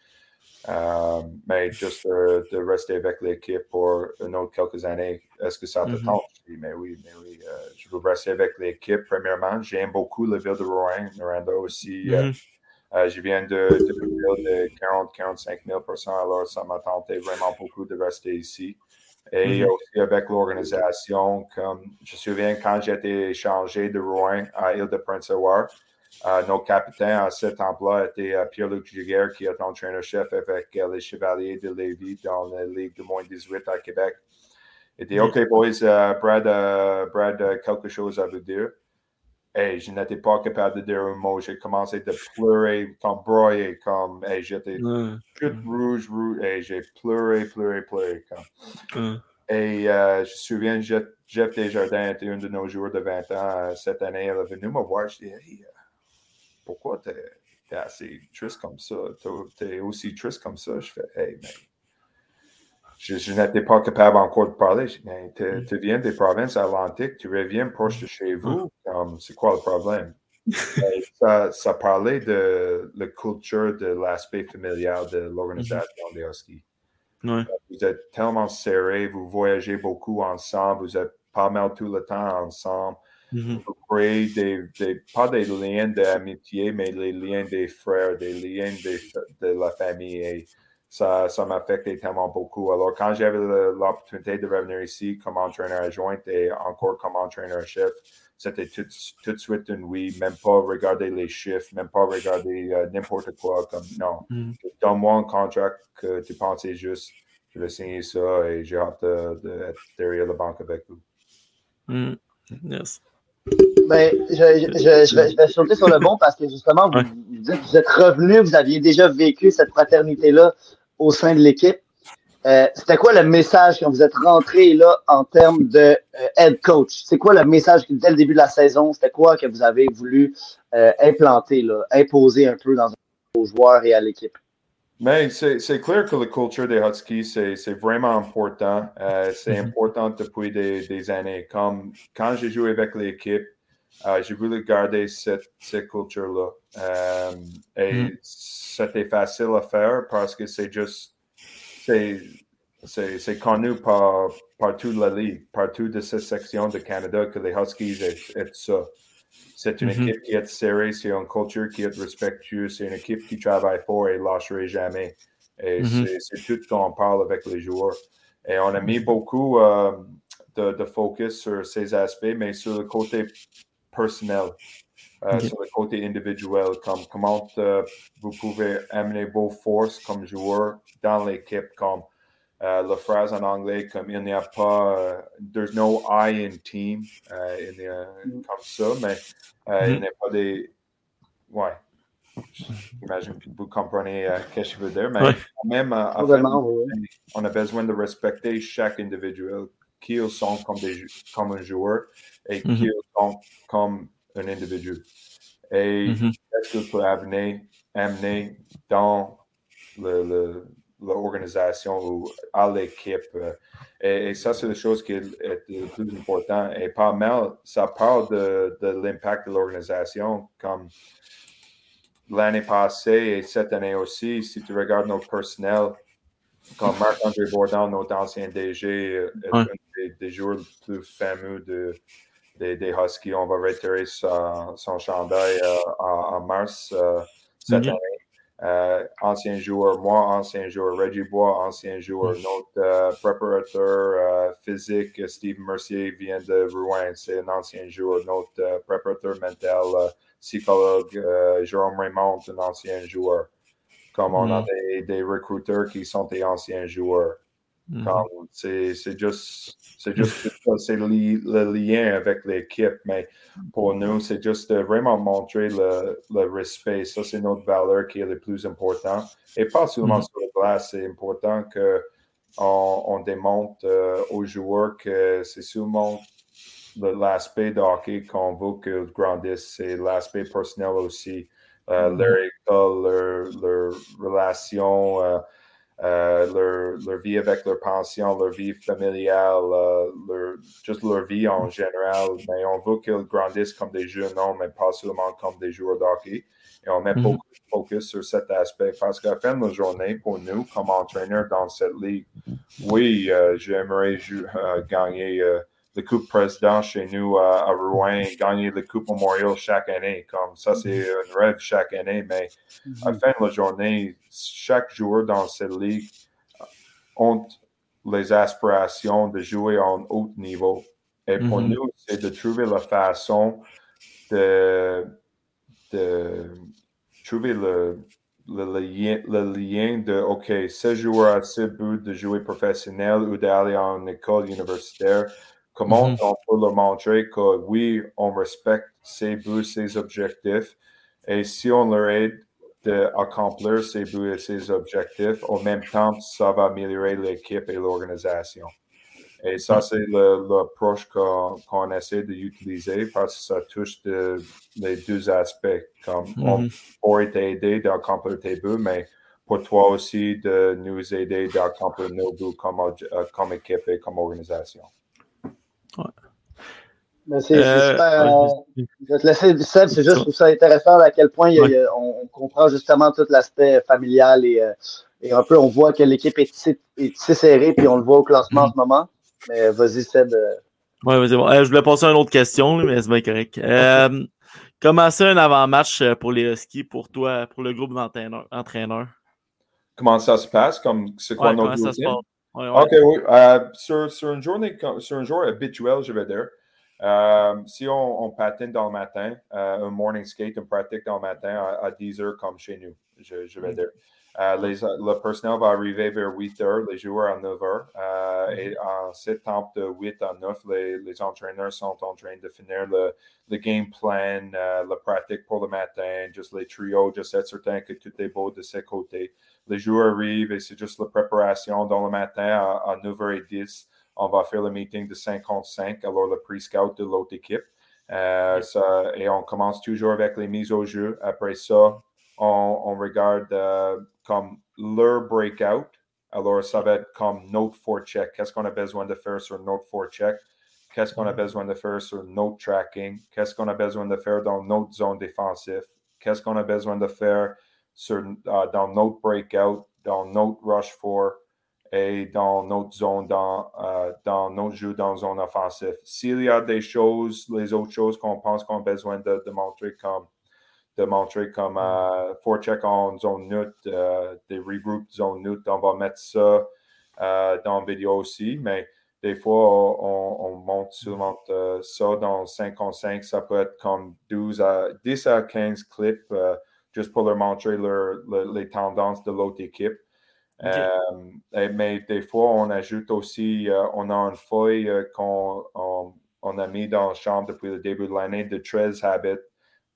Euh, mais juste de, rester avec l'équipe pour une autre quelques années, est-ce que ça te Mhm. tente? Dis, mais oui, mais oui, euh, je veux rester avec l'équipe, premièrement. J'aime beaucoup la ville de Rouen, Noranda aussi. euh, Mhm. Euh, je viens de, de de 40-45 000 personnes, alors ça m'a tenté vraiment beaucoup de rester ici. Et Mhm. aussi avec l'organisation, comme je me souviens quand j'ai été échangé de Rouen à Île-de-Prince-Édouard, euh, notre capitaine à cet emploi était euh, Pierre-Luc Giguère, qui est entraîneur-chef avec euh, les Chevaliers de Lévis dans la Ligue de moins 18 à Québec. Il dit. OK, boys, Brad, Brad quelque chose à vous dire. Et je n'étais pas capable de dire un mot. J'ai commencé de pleurer, comme broyer, comme hey, j'étais tout rouge, rouge, et j'ai pleuré, pleuré, pleuré. Comme. Et euh, je me souviens, Jeff, Jeff Desjardins était un de nos joueurs de 20 ans euh, cette année. Elle est venue me voir. Je dis, hey, euh, pourquoi t'es es assez triste comme ça? T'es- T'es aussi triste comme ça? Je fais, hey, mais je, je n'étais pas capable encore de parler. Mais tu tu viens des provinces atlantiques, tu reviens proche de chez vous. Comme, C'est quoi le problème? Et ça, ça parlait de la culture, de l'aspect familial de l'organisation des Huskies Ouais. vous êtes tellement serrés, vous voyagez beaucoup ensemble, vous êtes pas mal tout le temps ensemble. Mhm. Vous créez des, des- pas des liens d'amitié, mais les liens des frères, des liens de la famille. Et ça, ça m'affectait tellement beaucoup. Alors, quand j'avais l'opportunité de revenir ici comme entraîneur adjoint et encore comme entraîneur-chef, c'était tout, tout de suite un oui, même pas regarder les chiffres, même pas regarder euh, n'importe quoi. Comme, non, Mhm. donne-moi un contrat que tu pensais juste, je vais signer ça et j'ai hâte de- d'être derrière la banque avec vous. Mhm. Yes. Ben, je, je, je, je vais, je vais sauter sur le bon parce que justement, vous, Ouais. vous dites que vous êtes revenu, vous aviez déjà vécu cette fraternité-là au sein de l'équipe. Euh, C'était quoi le message quand vous êtes rentré là en termes de euh, head coach? C'est quoi le message que, dès le début de la saison? C'était quoi que vous avez voulu euh, implanter, là, imposer un peu dans aux joueurs et à l'équipe? Mais c'est c'est clair que la culture des Huskies, c'est c'est vraiment important. C'est Mhm. important depuis des, des années. Comme quand j'ai joué avec l'équipe, euh, j'ai voulu garder cette, cette culture-là. Euh, et Mhm. c'était facile à faire parce que c'est juste, c'est c'est c'est connu par, par toute la ligue, par toute de cette section de Canada que les Huskies est, est ça. C'est une Mhm. équipe qui est serrée, c'est une culture qui est respectueuse, c'est une équipe qui travaille fort et lâcherait jamais. Et Mhm. c'est- c'est tout qu'on parle avec les joueurs. Et on a mis beaucoup euh, de, de focus sur ces aspects, mais sur le côté personnel, euh, sur le côté individuel, comme comment vous pouvez amener vos forces comme joueur dans l'équipe, comme euh, la phrase en anglais, comme il n'y a pas, euh, there's no I in team, il y a- comme ça, mais il Mhm. n'y a pas des. Ouais. J'imagine que vous comprenez euh, ce que je veux dire, mais Ouais. même, euh, oui, oui. on a besoin de respecter chaque individuel, qui ils sont comme, des, jou- comme un joueur et qui ils sont comme un individu. Et Mhm. qu'est-ce que peut amener, amener dans l'organisation ou à l'équipe. euh, Et, et ça, c'est la chose qui est, le plus important. Et pas mal, ça parle de, de l'impact de l'organisation. Comme l'année passée et cette année aussi, si tu regardes notre personnel, comme Marc-André Bourdon, notre ancien DG, euh, Ouais. Des, des joueurs plus fameux de, des, des Huskies. On va retirer son, son chandail euh, en, en mars euh, cette Ok. année. Euh, ancien joueur, moi, ancien joueur, Reggie Bois, ancien joueur, Mm. notre euh, préparateur euh, physique, Steve Mercier, vient de Rouen, c'est un ancien joueur, notre préparateur mental, psychologue, Jérôme Raymond, un ancien joueur. Comme on a Mm. des, des recruteurs qui sont des anciens joueurs. Mhm. Comme C'est c'est juste, c'est juste c'est li- le lien avec l'équipe, mais pour nous, c'est juste de vraiment montrer le, le respect. Ça, c'est notre valeur qui est le plus important. Et pas seulement Mhm. sur la glace, c'est important que on, on démontre euh, aux joueurs que c'est seulement le- l'aspect de hockey qu'on veut qu'ils grandissent, c'est l'aspect personnel aussi. Euh, Mhm. Leur école, leur, leur relation. euh, euh, leur, leur vie avec leur pension, leur vie familiale, euh, leur, juste leur vie en général. Mais on veut qu'ils grandissent comme des jeunes hommes, mais pas seulement comme des joueurs de hockey. Et on met Mhm. beaucoup de focus sur cet aspect parce qu'à la fin de la journée, pour nous, comme entraîneurs dans cette ligue, oui, euh, j'aimerais euh, gagner euh, le Coupe Président chez nous à, à Rouen, gagner le Coupe Memorial chaque année. Comme ça, c'est un rêve chaque année, mais à la fin de la journée, chaque joueur dans cette ligue ont les aspirations de jouer en haut niveau. Et pour Mhm. nous, c'est de trouver la façon de, de trouver le, le, le lien, le lien de, OK, ce joueur a ce but de jouer professionnel ou d'aller en école universitaire. Comment Mhm. on peut leur montrer que oui, on respecte ses buts, ses objectifs. Et si on leur aide d'accomplir ses buts et ses objectifs, en même temps, ça va améliorer l'équipe et l'organisation. Et ça, c'est le- l'approche qu'on qu'on essaie d'utiliser parce que ça touche de- les deux aspects. Comme on Mhm. pourrait t'aider d'accomplir tes buts, mais pour toi aussi de nous aider d'accomplir nos buts comme, euh, comme équipe et comme organisation. Mais c'est c'est Euh, euh, je vais te laisser, Seb, c'est juste, trouve ça intéressant à quel point il on, on comprend justement tout l'aspect familial et, euh, et un peu on voit que l'équipe est tissée serrée, puis on le voit au classement en ce moment. Mais vas-y, Seb. Ouais, mais c'est bon. Euh, je voulais passer à une autre question, mais c'est bien correct. Euh, comment c'est un avant-match pour les Huskies, pour toi, pour le groupe d'entraîneurs? entraîneurs? Comment ça se passe? Comme, c'est quoi Ouais, notre comment ça se routine? Passe? Ouais, ouais. OK, oui. Euh, sur, sur une journée, sur un jour habituel, je vais dire, euh, si on, on patine dans le matin, euh, un morning skate, on pratique dans le matin à, à 10 heures comme chez nous, je, je vais dire. Euh, les, le personnel va arriver vers 8 heures, les joueurs à 9 heures. euh, Et en cette temps de 8 à 9, les, les entraîneurs sont en train de finir le, le game plan, euh, la pratique pour le matin, juste les trios, juste être certain que tout est beau de ses côtés. Les joueurs arrivent et c'est juste la préparation dans le matin à, à 9h10. On va faire le meeting de 55, alors le pre-scout de l'autre équipe. Euh, ça- et on commence toujours avec les mises au jeu. Après ça, on, on regarde euh, comme leur breakout. Alors, ça va être comme notre forecheck. Qu'est-ce qu'on a besoin de faire sur notre forecheck? Qu'est-ce qu'on a besoin de faire sur notre tracking? Qu'est-ce qu'on a besoin de faire dans notre zone défensive? Qu'est-ce qu'on a besoin de faire sur, euh, dans notre breakout, dans notre rush for et dans notre zone, dans, euh, dans notre jeu dans zone offensive. S'il y a des choses, les autres choses qu'on pense qu'on a besoin de, de montrer comme de montrer comme euh, forecheck en zone neutre, des regroupes zone neutre, on va mettre ça euh, dans la vidéo aussi, mais des fois, on, on monte seulement euh, ça dans 5 contre 5. Ça peut être comme 12 à 10 à 15 clips euh, juste pour leur montrer leur- le- les tendances de l'autre équipe. Euh, et- mais des fois, on ajoute aussi, on a une feuille qu'on on, on a mis dans la chambre depuis le début de l'année de 13 habits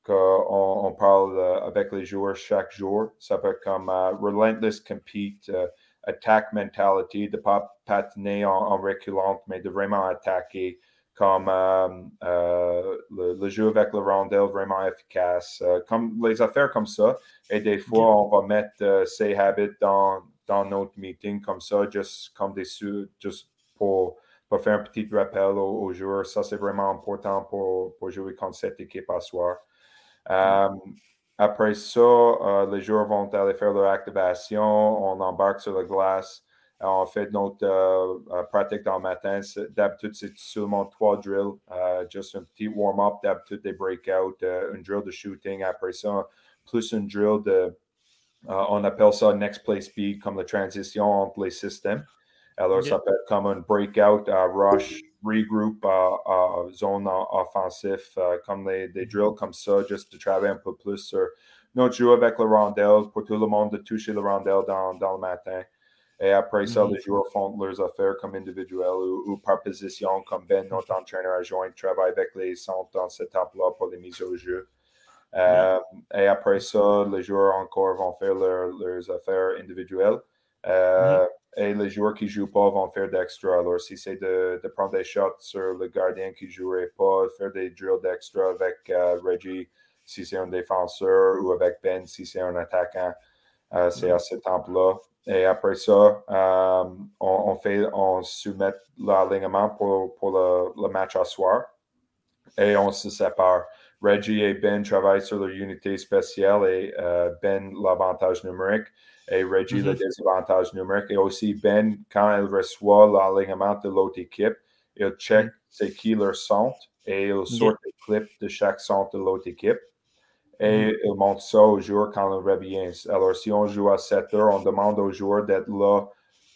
qu'on on parle euh, avec les joueurs chaque jour. Ça peut être comme euh, relentless compete, euh, attack mentality, de ne pas patiner en, en reculante, mais de vraiment attaquer, comme euh, euh, le, le jeu avec le rondelle vraiment efficace, euh, comme les affaires comme ça. Et des fois, on va mettre ces habits dans, dans notre meeting comme ça, juste comme des juste pour, pour faire un petit rappel aux, aux joueurs. Ça, c'est vraiment important pour, pour jouer contre cette équipe à soir. Euh, après ça, euh, les joueurs vont aller faire leur activation. On embarque sur la glace. Euh, on fait notre euh, pratique dans le matin. D'habitude, c'est seulement trois drills. euh, juste un petit warm-up. D'habitude, des breakouts, euh, un drill de shooting. Après ça, plus un drill de. on appelle ça next play speed, comme la transition entre les systèmes. Alors, ça peut être comme un breakout, rush, regroup, euh, euh, zone en- offensive, euh, comme les, des drills comme ça, juste de travailler un peu plus sur notre jeu avec le rondelle, pour tout le monde de toucher le rondelle dans, dans le matin. Et après ça, Mhm. les joueurs font leurs affaires comme individuels ou, ou par position, comme Ben, notre entraîneur adjoint, travaille avec les centres dans cette étape-là pour les mises au jeu. Euh, Et après ça, les joueurs encore vont faire leur- leurs affaires individuelles. Euh, Et les joueurs qui ne jouent pas vont faire d'extra. Alors, si c'est de, de prendre des shots sur le gardien qui ne jouerait pas, faire des drills d'extra avec euh, Reggie si c'est un défenseur ou avec Ben si c'est un attaquant. Euh, c'est à ce temps-là. et après ça, euh, on, on, fait, on soumet l'alignement pour, pour le, le, match à soir et on se sépare. Reggie et Ben travaillent sur leur unité spéciale et euh, Ben l'avantage numérique et Reggie mm -hmm. le désavantage numérique. Et aussi Ben, quand il reçoit l'alignement de l'autre équipe, il check -hmm. c'est qui leur centre et il sort les clips de chaque centre de l'autre équipe. Et Mm-hmm. il montre ça aux joueurs quand ils reviennent. Alors, si on joue à 7 heures, on demande aux joueurs d'être là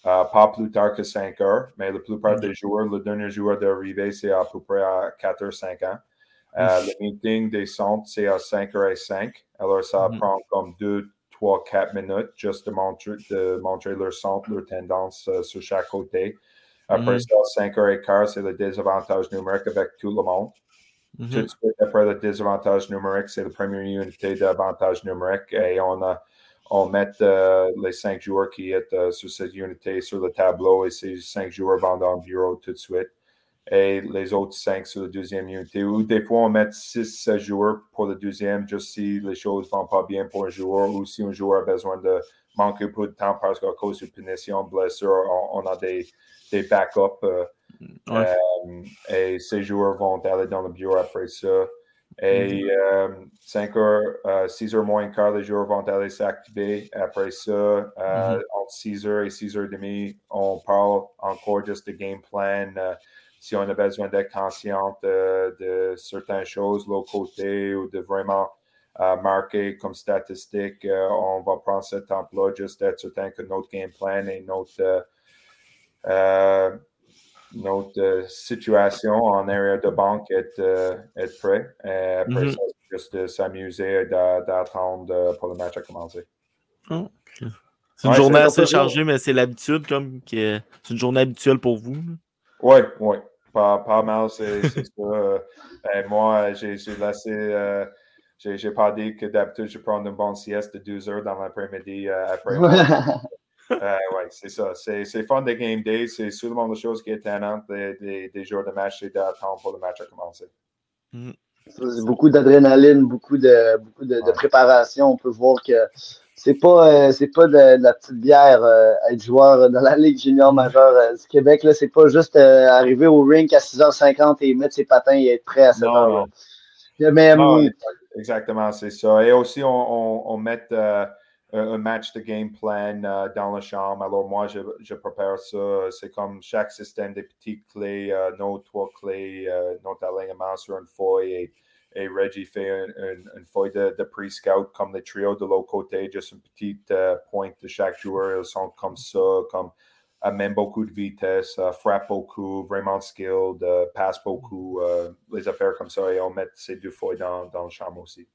euh, pas plus tard que 5 heures. Mais la plupart des joueurs, le dernier joueur d'arriver, c'est à peu près à 4 heures, 5 ans. Euh, le meeting des centres, c'est à 5 heures et 5. Alors, ça Mhm. prend comme 2, 3, 4 minutes juste de montrer, de montrer leur centre, leur tendance euh, sur chaque côté. Après Mhm. ça, 5 heures et quart, c'est le désavantage numérique avec tout le monde. Mhm. Tout de suite après le désavantage numérique, c'est la première unité d'avantage numérique et on, a, on met euh, les cinq joueurs qui sont euh, sur cette unité sur le tableau et ces cinq joueurs vont dans le bureau tout de suite. Et les autres cinq sur la deuxième unité. Ou des fois, on met six joueurs pour le deuxième, juste si les choses ne vont pas bien pour un joueur ou si un joueur a besoin de manquer un peu de temps parce qu'à cause de punition, blessure, on, on a des, des backups. euh, Ouais. euh, et ces joueurs vont aller dans le bureau après ça. Et euh, 5 heures, 6 heures moins quart, les joueurs vont aller s'activer. Après ça, euh, Mhm. entre 6 heures et 6 heures et demie, on parle encore juste de game plan. Euh, si on a besoin d'être conscient de, de certaines choses, l'autre côté, ou de vraiment euh, marquer comme statistique, euh, on va prendre ce temps-là juste d'être certain que notre game plan et notre. euh, euh, notre euh, situation en arrière de banque est, euh, est prêt. Et après ça, c'est juste de s'amuser et d'a- d'attendre euh, pour le match à commencer. Oh. C'est une Ouais, journée assez chargée, mais c'est l'habitude, comme que c'est une journée habituelle pour vous. Oui, oui. Pas, pas mal, c'est ça. Euh, et moi, j'ai j'ai laissé. euh, j'ai pas dit que d'habitude, je prends une bonne sieste de 12 heures dans l'après-midi euh, après. Euh, ouais, c'est ça. C'est c'est fun des game days. C'est souvent la chose qui est étonnante des, des, des jours de match, c'est d'attendre pour le match à commencer. C'est beaucoup d'adrénaline, beaucoup de beaucoup de, préparation. On peut voir que c'est pas euh, c'est pas de, de la petite bière euh, être joueur dans la Ligue junior majeure euh, du Québec. Là, c'est pas juste euh, arriver au rink à 6h50 et mettre ses patins et être prêt à 7 Non, heures. non. Mais Ah, hum, exact- exactement, c'est ça. Et aussi, on, on, on met un, match de game plan dans la chambre. Alors, moi, je, je prépare ça. C'est comme chaque système des petites clés, nos trois clés, notre alignement sur une feuille. Et, et Reggie fait un- un- une feuille de, de pre-scout comme les trios de l'autre côté, juste une petite euh, pointe de chaque joueur. Ils sont comme ça, comme amène beaucoup de vitesse, euh, frappe beaucoup, vraiment skilled, euh, passe beaucoup, euh, les affaires comme ça. Et on met ces deux feuilles dans, dans le chambre aussi.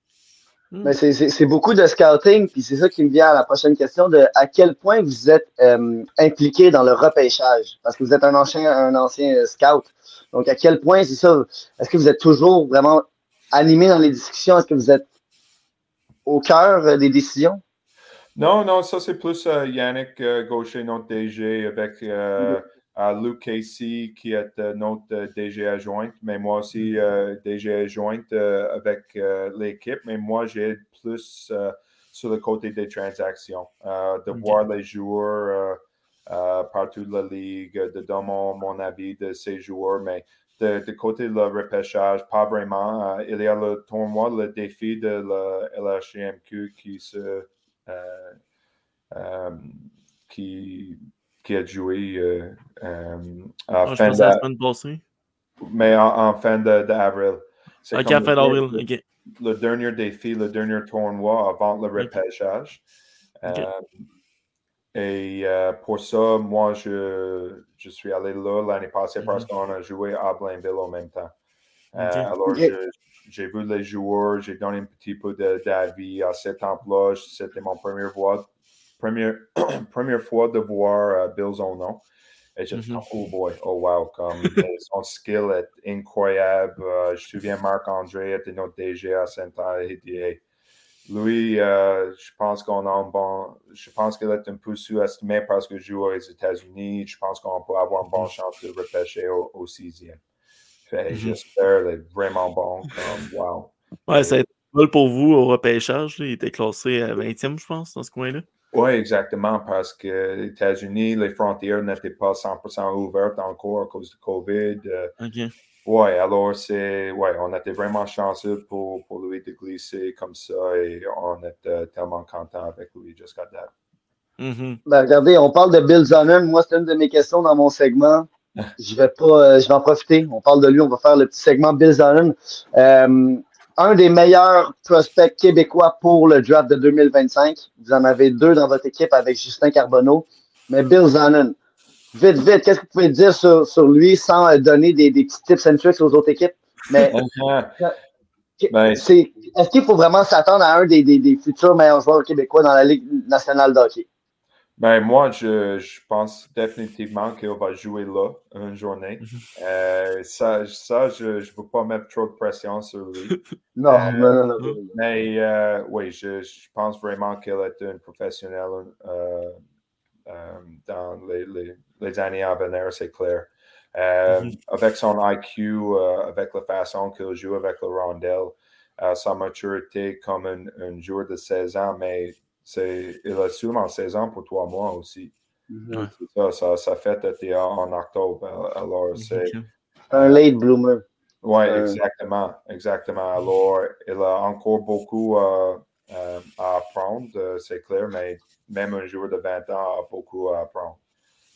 Mais c'est- c'est c'est beaucoup de scouting, puis c'est ça qui me vient à la prochaine question de à quel point vous êtes euh, impliqué dans le repêchage, parce que vous êtes un ancien, un ancien euh, scout. Donc à quel point c'est ça Est-ce que vous êtes toujours vraiment animé dans les discussions Est-ce que vous êtes au cœur euh, des décisions? Non, non, ça c'est plus euh, Yannick euh, Gaucher, notre DG, avec euh, euh, Luke Casey qui est notre DG adjointe, mais moi aussi euh, DG adjointe avec l'équipe, mais moi j'ai plus sur le côté des transactions, de voir les joueurs partout de la ligue, de donner mon, mon avis de ces joueurs, mais de, de côté de le repêchage, pas vraiment. Euh, il y a le tournoi, le défi de la LHMQ qui se euh, euh, qui, qui a joué Ah, je fin pensais la d'a- semaine passée. mais en, en fin de- d'avril. Ok, fin le- d'avril. le- Ok. le dernier défi, le dernier tournoi avant le repêchage. Et euh, pour ça, moi, je, je suis allé là l'année passée parce qu'on a joué à Blainville en même temps. Euh, alors, j'ai vu les joueurs, j'ai donné un petit peu de- d'avis à cet emploi. C'était mon première fois, première, première fois de voir euh, Bill Zono. Et j'ai fait, Mhm. oh boy, oh wow, comme euh, son skill est incroyable. Je me souviens, Marc-André était notre DG à Saint-Anne. Lui, euh, je pense qu'on a un bon. Je pense qu'il est un peu sous-estimé parce qu'il joue aux États-Unis. Je pense qu'on peut avoir une bonne chance de repêcher au, au sixième. Fait, Mhm. J'espère qu'il est vraiment bon. Comme, wow. Ouais, ça a été mal pour vous au repêchage. Il était classé à 20e, je pense, dans ce coin-là. Oui, exactement, parce que les États-Unis, les frontières n'étaient pas 100% ouvertes encore à cause du COVID. Euh, OK. Ouais, alors c'est, ouais, on était vraiment chanceux pour, pour lui de glisser comme ça et on était tellement content avec lui jusqu'à date. Ben, regardez, on parle de Bill Zonen. Moi, c'est une de mes questions dans mon segment. Je vais pas, euh, je vais en profiter. On parle de lui. On va faire le petit segment Bill Zonen. Euh, un des meilleurs prospects québécois pour le draft de 2025. Vous en avez deux dans votre équipe avec Justin Carbonneau. Mais Bill Zonen, vite, vite, qu'est-ce que vous pouvez dire sur, sur lui sans euh, donner des, des petits tips and tricks aux autres équipes? Mais Ben, est-ce qu'il faut vraiment s'attendre à un des, des, des futurs meilleurs joueurs québécois dans la Ligue nationale de hockey? Ben, moi, je, je pense définitivement qu'il va jouer là une journée. Euh, ça, ça, je ne veux pas mettre trop de pression sur lui. Non, Euh, non, non, non. Mais euh, oui, je, je pense vraiment qu'il est un professionnel euh, euh, dans les, les, les années à venir, c'est clair. Euh, Mhm. Avec son IQ, euh, avec la façon qu'il joue avec le rondelle, euh, sa maturité comme un, un joueur de 16 ans, mais c'est, il a seulement 16 ans pour trois mois aussi. C'est Ça, ça, ça fait en, en octobre. Alors, c'est. Un late bloomer. Oui, Euh, exactement. Exactement. Alors, il a encore beaucoup euh, euh, à apprendre, euh, c'est clair, mais même un joueur de 20 ans a beaucoup à apprendre.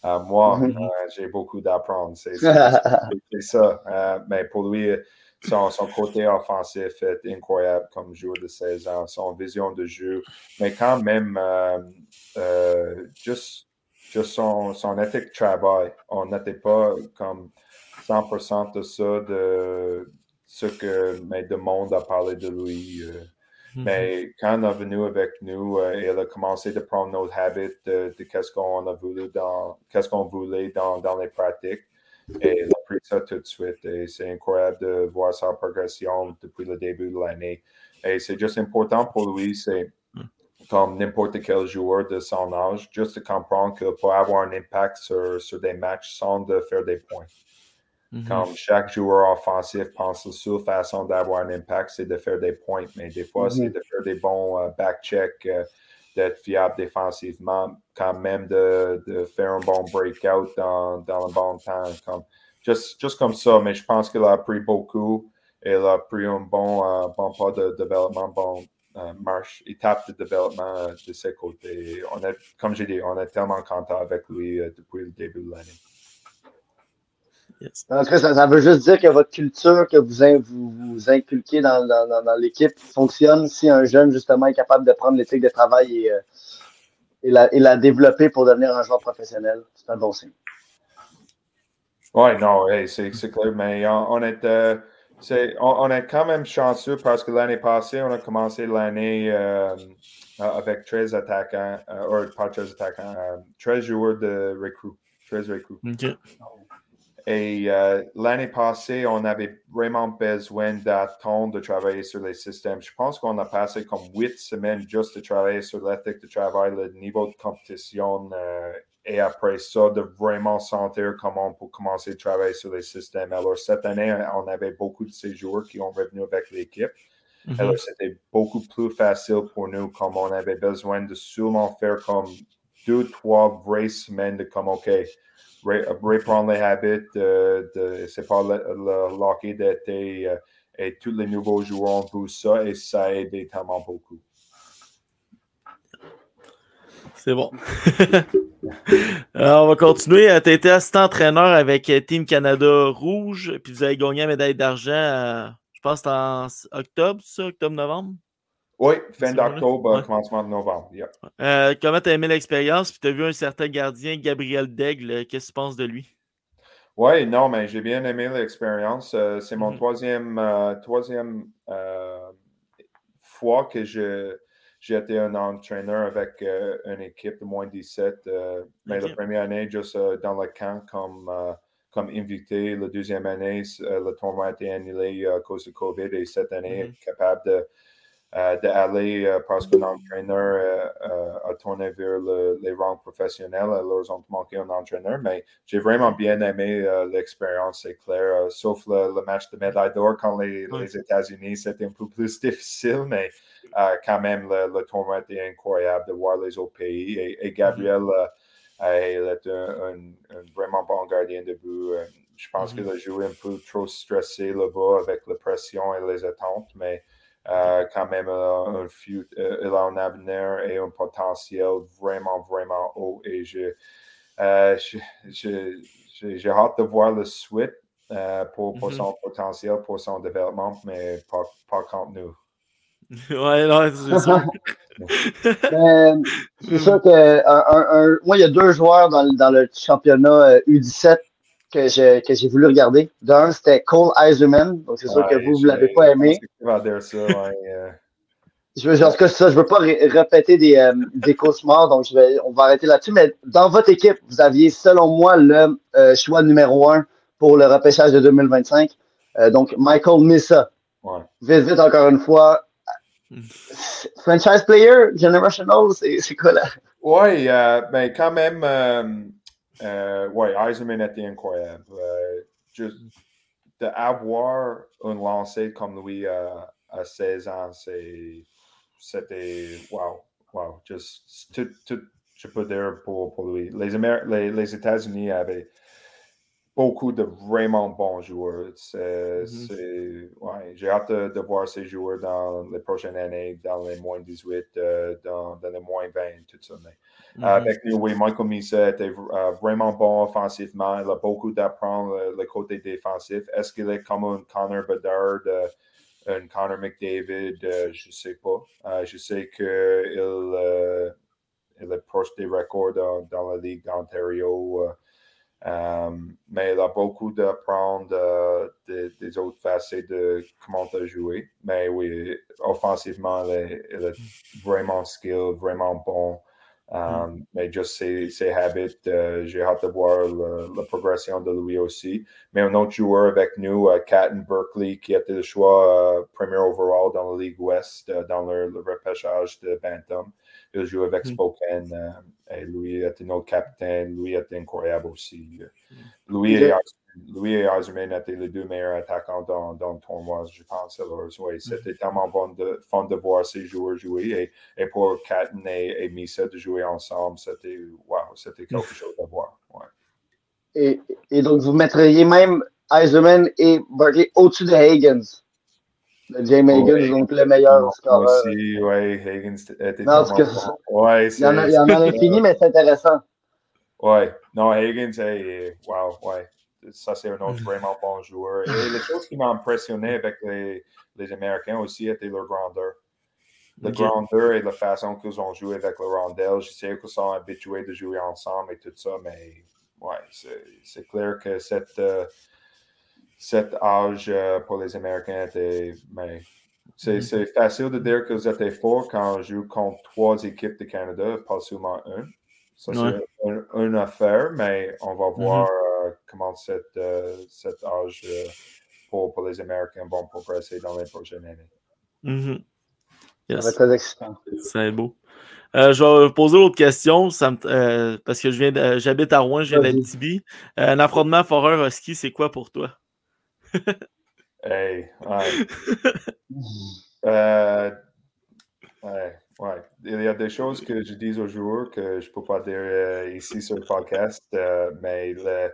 Euh, moi, Mhm. euh, j'ai beaucoup d'apprendre. C'est ça. Euh, mais pour lui, son, son côté offensif est incroyable comme joueur de 16 ans, son vision de jeu. Mais quand même, euh, euh, juste, juste son, son éthique de travail, on n'était pas comme 100% de ça, de ce que mais le monde a parlé de lui. euh. Mhm. Mais quand il est venu avec nous, euh, il a commencé de prendre notre habit de, qu'est-ce qu'on a voulu dans, qu'est-ce qu'on voulait dans, dans les pratiques. Et il a pris ça tout de suite. Et c'est incroyable de voir sa progression depuis le début de l'année. Et c'est juste important pour lui, c'est comme n'importe quel joueur de son âge, juste de comprendre qu'il peut avoir un impact sur, sur des matchs sans de faire des points. Mhm. Comme chaque joueur offensif pense la seule façon d'avoir un impact, c'est de faire des points. Mais des fois, c'est de faire des bons euh, back-checks, euh, d'être fiable défensivement, quand même de, de faire un bon breakout dans, dans le bon temps. Comme, juste, juste comme ça, mais je pense qu'il a appris beaucoup. Il a pris un bon, euh, bon pas de développement, bon marche, étape de développement de ses côtés. On est, comme j'ai dit, on est tellement content avec lui depuis le début de l'année. Yes. En tout cas, ça, ça veut juste dire que votre culture que vous, in- vous, vous inculquez dans, dans, dans, dans l'équipe fonctionne si un jeune, justement, est capable de prendre l'éthique de travail et, euh, et, la, et la développer pour devenir un joueur professionnel. C'est un bon signe. Oui, non, hey, c'est clair, mais on, on est, euh, on, on est quand même chanceux parce que l'année passée, on a commencé l'année euh, avec 13 attaquants, euh, ou pas 13 attaquants, euh, 13 joueurs de recrues, 13 recrues. Ok. Et euh, l'année passée, on avait vraiment besoin d'attendre de travailler sur les systèmes. Je pense qu'on a passé comme huit semaines juste de travailler sur l'éthique de travail, le niveau de compétition, euh, et après ça, de vraiment sentir comment on peut commencer à travailler sur les systèmes. Alors, cette année, on avait beaucoup de ces joueurs qui ont revenu avec l'équipe. Mhm. Alors, c'était beaucoup plus facile pour nous, comme on avait besoin de seulement faire comme deux, trois vraies semaines de comme, OK, les habits, de, de- c'est pas le, hockey d'été euh, et tous les nouveaux joueurs ont ça et ça a aidé tellement beaucoup. C'est bon. Alors, on va continuer. Tu été assistant-entraîneur avec euh, Team Canada Rouge, puis vous avez gagné la médaille d'argent, euh, je pense, en octobre, ça, octobre-novembre? Oui, fin d'octobre, Ouais. commencement de novembre. yeah. Euh, comment tu as aimé l'expérience? Puis tu as vu un certain gardien, Gabriel Daigle. euh, Qu'est-ce que tu penses de lui? Oui, non, mais j'ai bien aimé l'expérience. Euh, c'est mon Mhm. troisième, euh, troisième euh, fois que je, j'ai été un entraîneur avec euh, une équipe de moins 17. euh, mais la première année, juste euh, dans le camp comme, euh, comme invité. La deuxième année, euh, le tournoi a été annulé euh, à cause du COVID. Et cette année, Mhm. capable de, euh, d'aller euh, parce qu'un entraîneur euh, euh, a tourné vers le- les rangs professionnels. Alors, ils ont manqué un entraîneur. Mais j'ai vraiment bien aimé euh, l'expérience, c'est clair. euh, sauf le, le match de médaille d'or quand les, États-Unis, c'était un peu plus difficile. Mais euh, quand même, le, le tournoi était incroyable de voir les autres pays. Et, et Gabriel, euh, euh, il est un, un- un vraiment bon gardien de but. Euh, Je pense qu'il a joué un peu trop stressé là-bas avec la pression et les attentes, mais euh, quand même, il a, un fut- euh, il a un avenir et un potentiel vraiment, vraiment haut. Et je, euh, j'ai hâte de voir le suite euh, pour, pour Mhm. son potentiel, pour son développement, mais pas, pas contre nous. ouais, non, c'est sûr. Mais c'est sûr que un, un- un- moi, il y a deux joueurs dans, le- dans le championnat euh, U17 que j'ai que j'ai voulu regarder. D'un, c'était Cole Eiserman. Donc, c'est sûr que vous, vous je- l'avez pas aimé. ça, ouais, euh, Je veux, en tout cas, c'est ça, je veux pas ré- répéter des, euh, des cauchemars, donc je vais, on va arrêter là-dessus. Mais dans votre équipe, vous aviez, selon moi, le euh, choix numéro un pour le repêchage de 2025. Euh, donc, Michael Missa. ouais. Vite, vite, encore une fois. Franchise player, generational, c'est quoi là? Oui, ben quand même, euh, ouais, Eisenman était incroyable. Euh, juste d'avoir un lancé comme lui euh, à 16 ans, c'était wow, wow. Just tout, tout, je peux dire pour, pour lui. Les, Améri- les, les États-Unis avaient beaucoup de vraiment bons joueurs. C'est, Mhm. c'est- ouais, j'ai hâte de, de voir ces joueurs dans les prochaines années, dans les moins 18, euh, dans, dans les moins 20, tout ça. Mais, Mhm. avec oui, Michael Misa était euh, vraiment bon offensivement. Il a beaucoup d'apprendre le, le côté défensif. Est-ce qu'il est comme un Connor Bedard, euh, un Connor McDavid? Euh, je ne sais pas. Euh, je sais qu'il euh, il est proche des records dans, dans la Ligue d'Ontario. Euh, euh, mais il a beaucoup d'apprendre euh, des, des autres facettes de comment tu as joué. Mais oui, offensivement, il est, vraiment skill, vraiment bon. Um, Mais juste ses, ses habits, euh, j'ai hâte de voir le- la progression de lui aussi. Mais un autre joueur avec nous, euh, Catton Berkeley, qui était le choix euh, premier overall dans la Ligue Ouest, euh, dans le, le repêchage de Bantam. Il joue avec Mm. Spokane. euh, et lui était notre capitaine. Lui était incroyable aussi. Lui, et, lui et étaient les deux meilleurs attaquants dans, dans le tournoi, je pense. Alors, c'était tellement bon de, fun de voir ces joueurs jouer. Et, et pour Catton et, et Misa de jouer ensemble, c'était wow, c'était quelque chose à voir. Ouais. Et, et donc, vous mettriez même Eiserman et Berkeley au-dessus de Higgins? Le James Higgins, Ouais. donc le meilleur scoreur. aussi, ouais, Higgins était Non, que-. Ouais, Il y en a, il y en a l'infini, mais c'est intéressant. Ouais, non, Higgins, hey, wow, ouais. Ça, c'est un autre Mm. vraiment bon joueur. Et les choses qui m'ont impressionné avec les, les Américains aussi étaient leur grandeur. La Ok. grandeur et la façon qu'ils ont joué avec le rondelle. Je sais qu'ils sont habitués de jouer ensemble et tout ça, mais ouais, c'est c'est clair que cette, euh, cet âge euh, pour les Américains était. Mais c'est Mhm. c'est facile de dire qu'ils étaient forts quand on joue contre trois équipes de Canada, pas seulement une. Ça, c'est Ouais. une affaire, mais on va voir euh, comment cet, euh, cet âge euh, pour, pour les Américains vont progresser dans les prochaines années. Ça Yes. va être très excitant. C'est beau. Euh, je vais vous poser l'autre question ça me- euh, parce que je viens de- j'habite à Rouen, je viens d'Abitibi. Euh, un affrontement foreur husky, c'est quoi pour toi? Hey, ouais. Euh, ouais, ouais. Il y a des choses que je dis aux joueurs que je ne peux pas dire euh, ici sur le podcast, euh, mais le,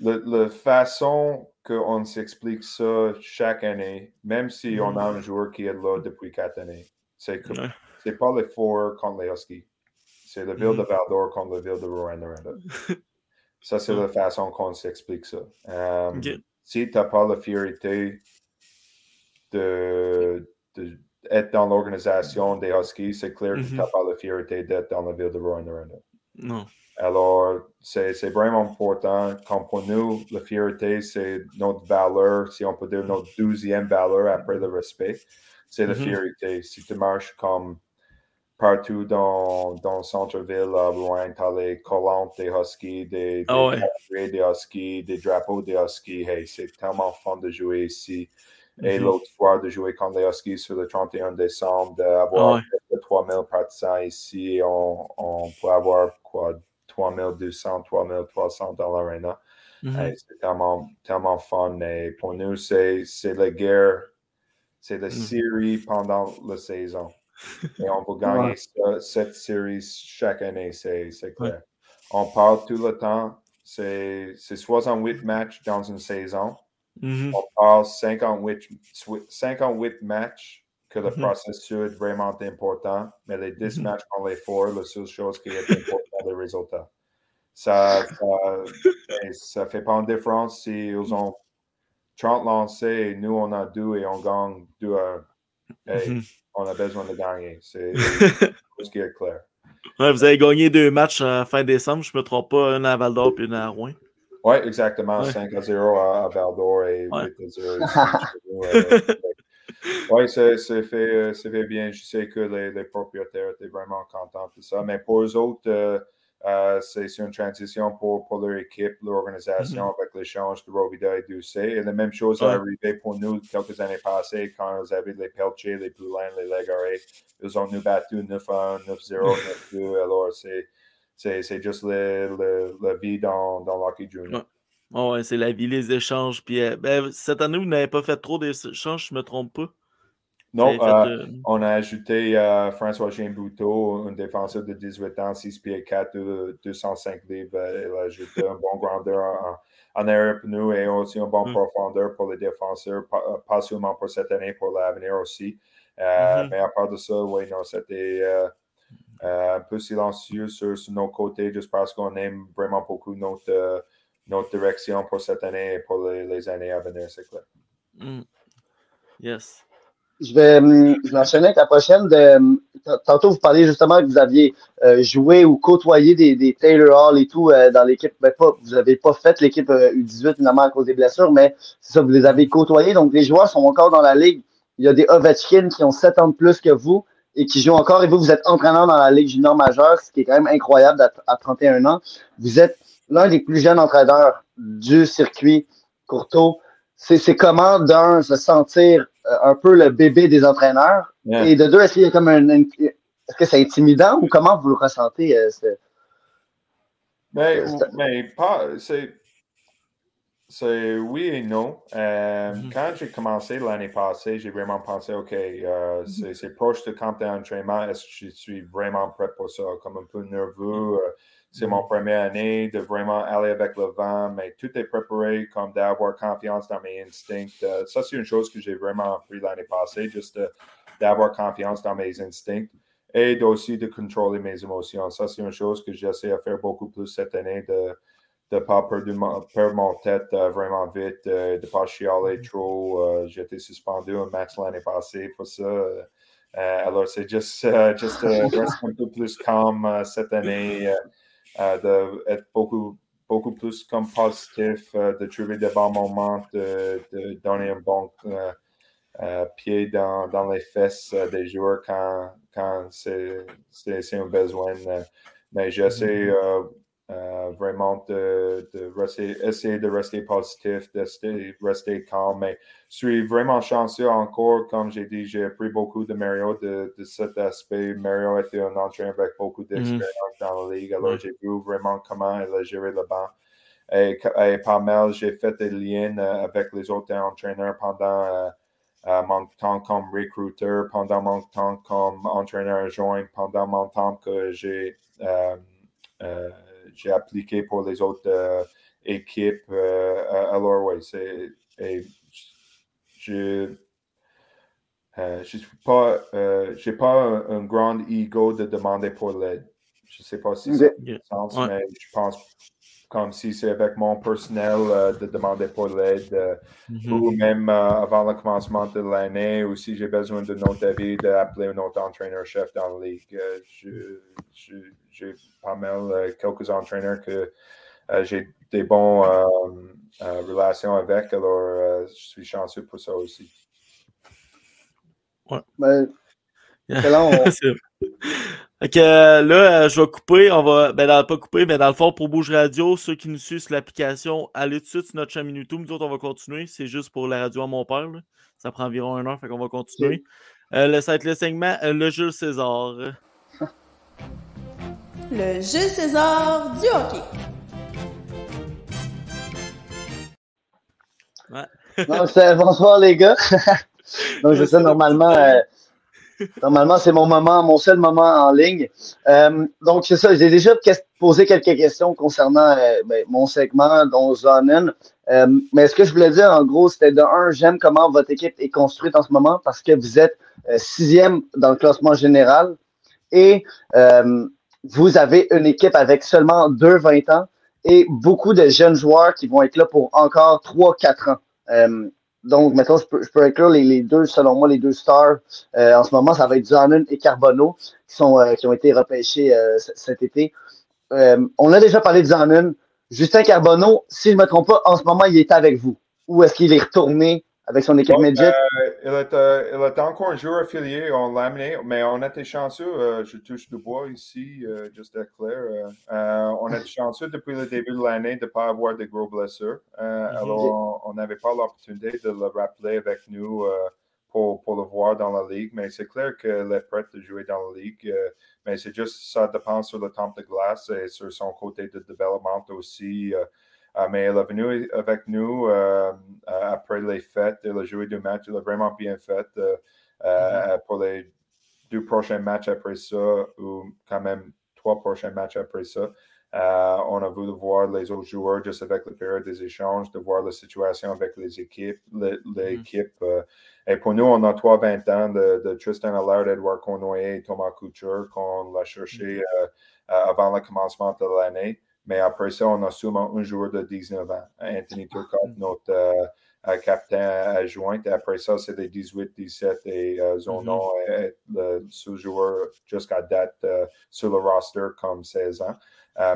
le- la façon qu'on s'explique ça chaque année, même si on a un joueur qui est là depuis quatre années, c'est que Ouais. c'est pas les Forts contre les Huskies. C'est la ville de Mhm. Val d'Or contre la ville de Rouen-Noranda. Ça, c'est la façon qu'on s'explique ça. Si tu n'as pas la fierté de, de être dans l'organisation des Huskies, c'est clair que tu Mhm. n'as pas la fierté d'être dans la ville de Rouen-Noranda. Non. Alors, c'est c'est vraiment important. Comme pour nous, la fierté, c'est notre valeur, si on peut dire notre douzième valeur après le respect, c'est la Mhm. fierté. Si tu marches comme partout dans, dans le centre-ville à Rouen, tu as les collantes des Huskies, des, des Ah ouais. drapeaux des Huskies, des drapeaux des Huskies. Hey, c'est tellement fun de jouer ici. Et Mhm. l'autre fois, de jouer contre les Huskies sur le 31 décembre, d'avoir Ah ouais. plus de 3000 partisans ici, on, on peut avoir quoi, 3200, 3300 dans l'arena. Mhm. Hey, c'est tellement, tellement fun. Et pour nous, c'est c'est la guerre. C'est la Mm. série pendant la saison. Et on va gagner ça- cette série chaque année, c'est clair. On parle tout le temps, c'est c'est 68 matchs dans une saison. Mhm. On parle 58, swi- 58 matchs que le Mhm. processus est vraiment important, mais les 10 Mhm. matchs qu'on les fait, la seule chose qui est importante, c'est le résultat. Ça, ça, ça fait pas une différence si ils ont 30 lancés et nous on a deux et on gagne 2 à 1. On a besoin de gagner. C'est tout ce qui est clair. Ouais, vous avez gagné deux matchs en fin décembre, je me trompe pas, un à Val d'Or puis un à Rouen. Oui, exactement. Ouais. 5 à 0 à, à Val d'Or et Ouais. 8 à 0 ici chez nous, euh, Oui, c'est c'est fait, c'est fait bien. Je sais que les, les propriétaires étaient vraiment contents de ça. Mais pour eux autres, euh, c'est c'est une transition pour, pour leur équipe, l'organisation avec l'échange de Robida et Doucet. Et la même chose est arrivée pour nous quelques années passées quand ils avaient les Peltier, les Poulain, les Légaré. Ils ont nous battu 9-1, 9-0, 9-2. Alors, c'est c'est c'est juste la vie dans, dans l'hockey junior. Ouais. Oh, ouais, c'est la vie, les échanges. Puis, euh, ben, cette année, vous n'avez pas fait trop d'échanges, je me trompe pas? Non, euh, fait, euh, on a ajouté euh, François Bouteau, un défenseur de 18 ans, 6 pieds 4, euh, 205 livres. Euh, Il a ajouté un bon grandeur en, en arrière nous et aussi un bon Mm. profondeur pour les défenseurs, pas, euh, pas seulement pour cette année, pour l'avenir aussi. Euh, Mhm. Mais à part de ça, oui, non, c'était un peu silencieux sur, sur nos côtés, juste parce qu'on aime vraiment beaucoup notre, notre direction pour cette année et pour les, les années à venir, c'est clair. mm. Yes. Je vais, hum, je vais enchaîner avec la prochaine. De, hum, tantôt, vous parliez justement que vous aviez euh, joué ou côtoyé des, des Taylor Hall et tout euh, dans l'équipe. Ben, pas, vous n'avez pas fait l'équipe euh, U18 finalement à cause des blessures, mais c'est ça, vous les avez côtoyés. Donc, les joueurs sont encore dans la ligue. Il y a des Ovechkin qui ont 7 ans de plus que vous et qui jouent encore. Et vous, vous êtes entraîneur dans la Ligue junior majeure, ce qui est quand même incroyable à, à 31 ans. Vous êtes l'un des plus jeunes entraîneurs du circuit Courteau. C'est comment, d'un, se sentir euh, un peu le bébé des entraîneurs Yeah. et de deux, est-ce qu'il y a comme un. Est-ce que c'est intimidant ou comment vous le ressentez? euh, ce- Mais, Euh, c'est- mais pas, c'est, c'est oui et non. Euh, Mhm. Quand j'ai commencé l'année passée, j'ai vraiment pensé, OK, euh, c'est, proche de camp d'entraînement. Est-ce que je suis vraiment prêt pour ça? Comme un peu nerveux. euh, c'est mon première année de vraiment aller avec le vent, mais tout est préparé, comme d'avoir confiance dans mes instincts. Euh, ça, c'est une chose que j'ai vraiment appris l'année passée, juste de- d'avoir confiance dans mes instincts et aussi de contrôler mes émotions. Ça, c'est une chose que j'essaie de faire beaucoup plus cette année, de ne pas perdre mon, perdre mon tête euh, vraiment vite, euh, de ne pas chialer trop. Euh, J'ai été suspendu un match l'année passée pour ça. Euh, alors, c'est juste, euh, juste euh, rester un peu plus calme euh, cette année, euh, euh, d'être beaucoup, beaucoup plus comme positif, euh, de trouver des bons moments, de, de donner un bon euh, pied dans, dans les fesses des joueurs quand, quand c'est un besoin. mais j'essaie euh, vraiment de, de rester, essayer de rester positif, de rester, rester calme. Mais je suis vraiment chanceux encore. Comme j'ai dit, j'ai appris beaucoup de Mario de, de cet aspect. Mario était un entraîneur avec beaucoup d'expérience dans la ligue. Alors, j'ai vu vraiment comment il a géré le banc. Et, et pas mal, j'ai fait des liens euh, avec les autres entraîneurs pendant euh, euh, mon temps comme recruteur, pendant mon temps comme entraîneur adjoint, pendant mon temps que j'ai euh, euh, j'ai appliqué pour les autres euh, équipes. euh, alors, oui, c'est. et Je euh, je suis pas, euh, j'ai pas un, un grand ego de demander pour l'aide. Je sais pas si ça Ok. fait sens, Ouais. mais je pense comme si c'est avec mon personnel euh, de demander pour l'aide. euh, Mhm. ou même euh, avant le commencement de l'année, ou si j'ai besoin de notre avis, d'appeler un autre entraîneur-chef dans la ligue. Euh, j'ai pas mal euh, quelques entraîneurs que euh, j'ai des bonnes relations avec, alors euh, je suis chanceux pour ça aussi. Ben, excellent, on- Que euh, là, euh, je vais couper. On va. Ben, dans, pas couper, mais dans le fond, pour Bouge Radio, ceux qui nous suivent sur l'application, allez tout de suite sur notre chaîne YouTube. Nous autres, on va continuer. C'est juste pour la radio à mon père. là. Ça prend environ une heure, fait qu'on va continuer. Euh, le, ça va être le segment euh, Le Jules César. Le Jules César du hockey. C'est- bonsoir les gars. Donc, c'est ça, normalement, euh, normalement, c'est mon moment, mon seul moment en ligne. Euh, donc, c'est ça, j'ai déjà posé quelques questions concernant euh, ben, mon segment, dont Zonen. Euh, mais ce que je voulais dire, en gros, c'était de un, j'aime comment votre équipe est construite en ce moment parce que vous êtes euh, sixième dans le classement général et euh, vous avez une équipe avec seulement deux 20 ans et beaucoup de jeunes joueurs qui vont être là pour encore 3-4 ans. Donc, maintenant, je peux, je inclure les, deux, selon moi, les deux stars. Euh, en ce moment, ça va être Zanen et Carbonneau qui, sont, euh, qui ont été repêchés euh, cet été. Euh, on a déjà parlé de Zanen. Justin Carbonneau, si je ne me trompe pas, en ce moment, il est avec vous. Ou est-ce qu'il est retourné? Avec son équipe Ouais, midget? euh, il, est, euh, il est encore un joueur affilié, on l'a amené, mais on a été chanceux, euh, je touche du bois ici, juste à clair. on a été chanceux depuis le début de l'année de ne pas avoir de gros blessures. Euh, Alors, on- n'avait pas l'opportunité de le rappeler avec nous pour, pour le voir dans la ligue, mais c'est clair qu'il est prêt de jouer dans la ligue. euh, mais c'est juste, ça dépend sur le temps de glace et sur son côté de développement aussi. euh, mais il est venu avec nous euh, euh, après les fêtes. Il a joué deux matchs. Il a vraiment bien fait euh, euh, pour les deux prochains matchs après ça, ou quand même trois prochains matchs après ça. Euh, on a voulu voir les autres joueurs juste avec la période des échanges, de voir la situation avec les équipes. le- L'équipe. euh, et pour nous, on a 3-20 ans de, de Tristan Allard, Edouard Cournoyer et Thomas Couture qu'on a cherché euh, avant le commencement de l'année. Mais après ça, on a seulement un joueur de 19 ans, Anthony Turcotte, notre euh, euh, capitaine adjoint. Après ça, c'est des 18, 17 et euh, Zonon est le sous-joueur jusqu'à date euh, sur le roster comme 16 ans.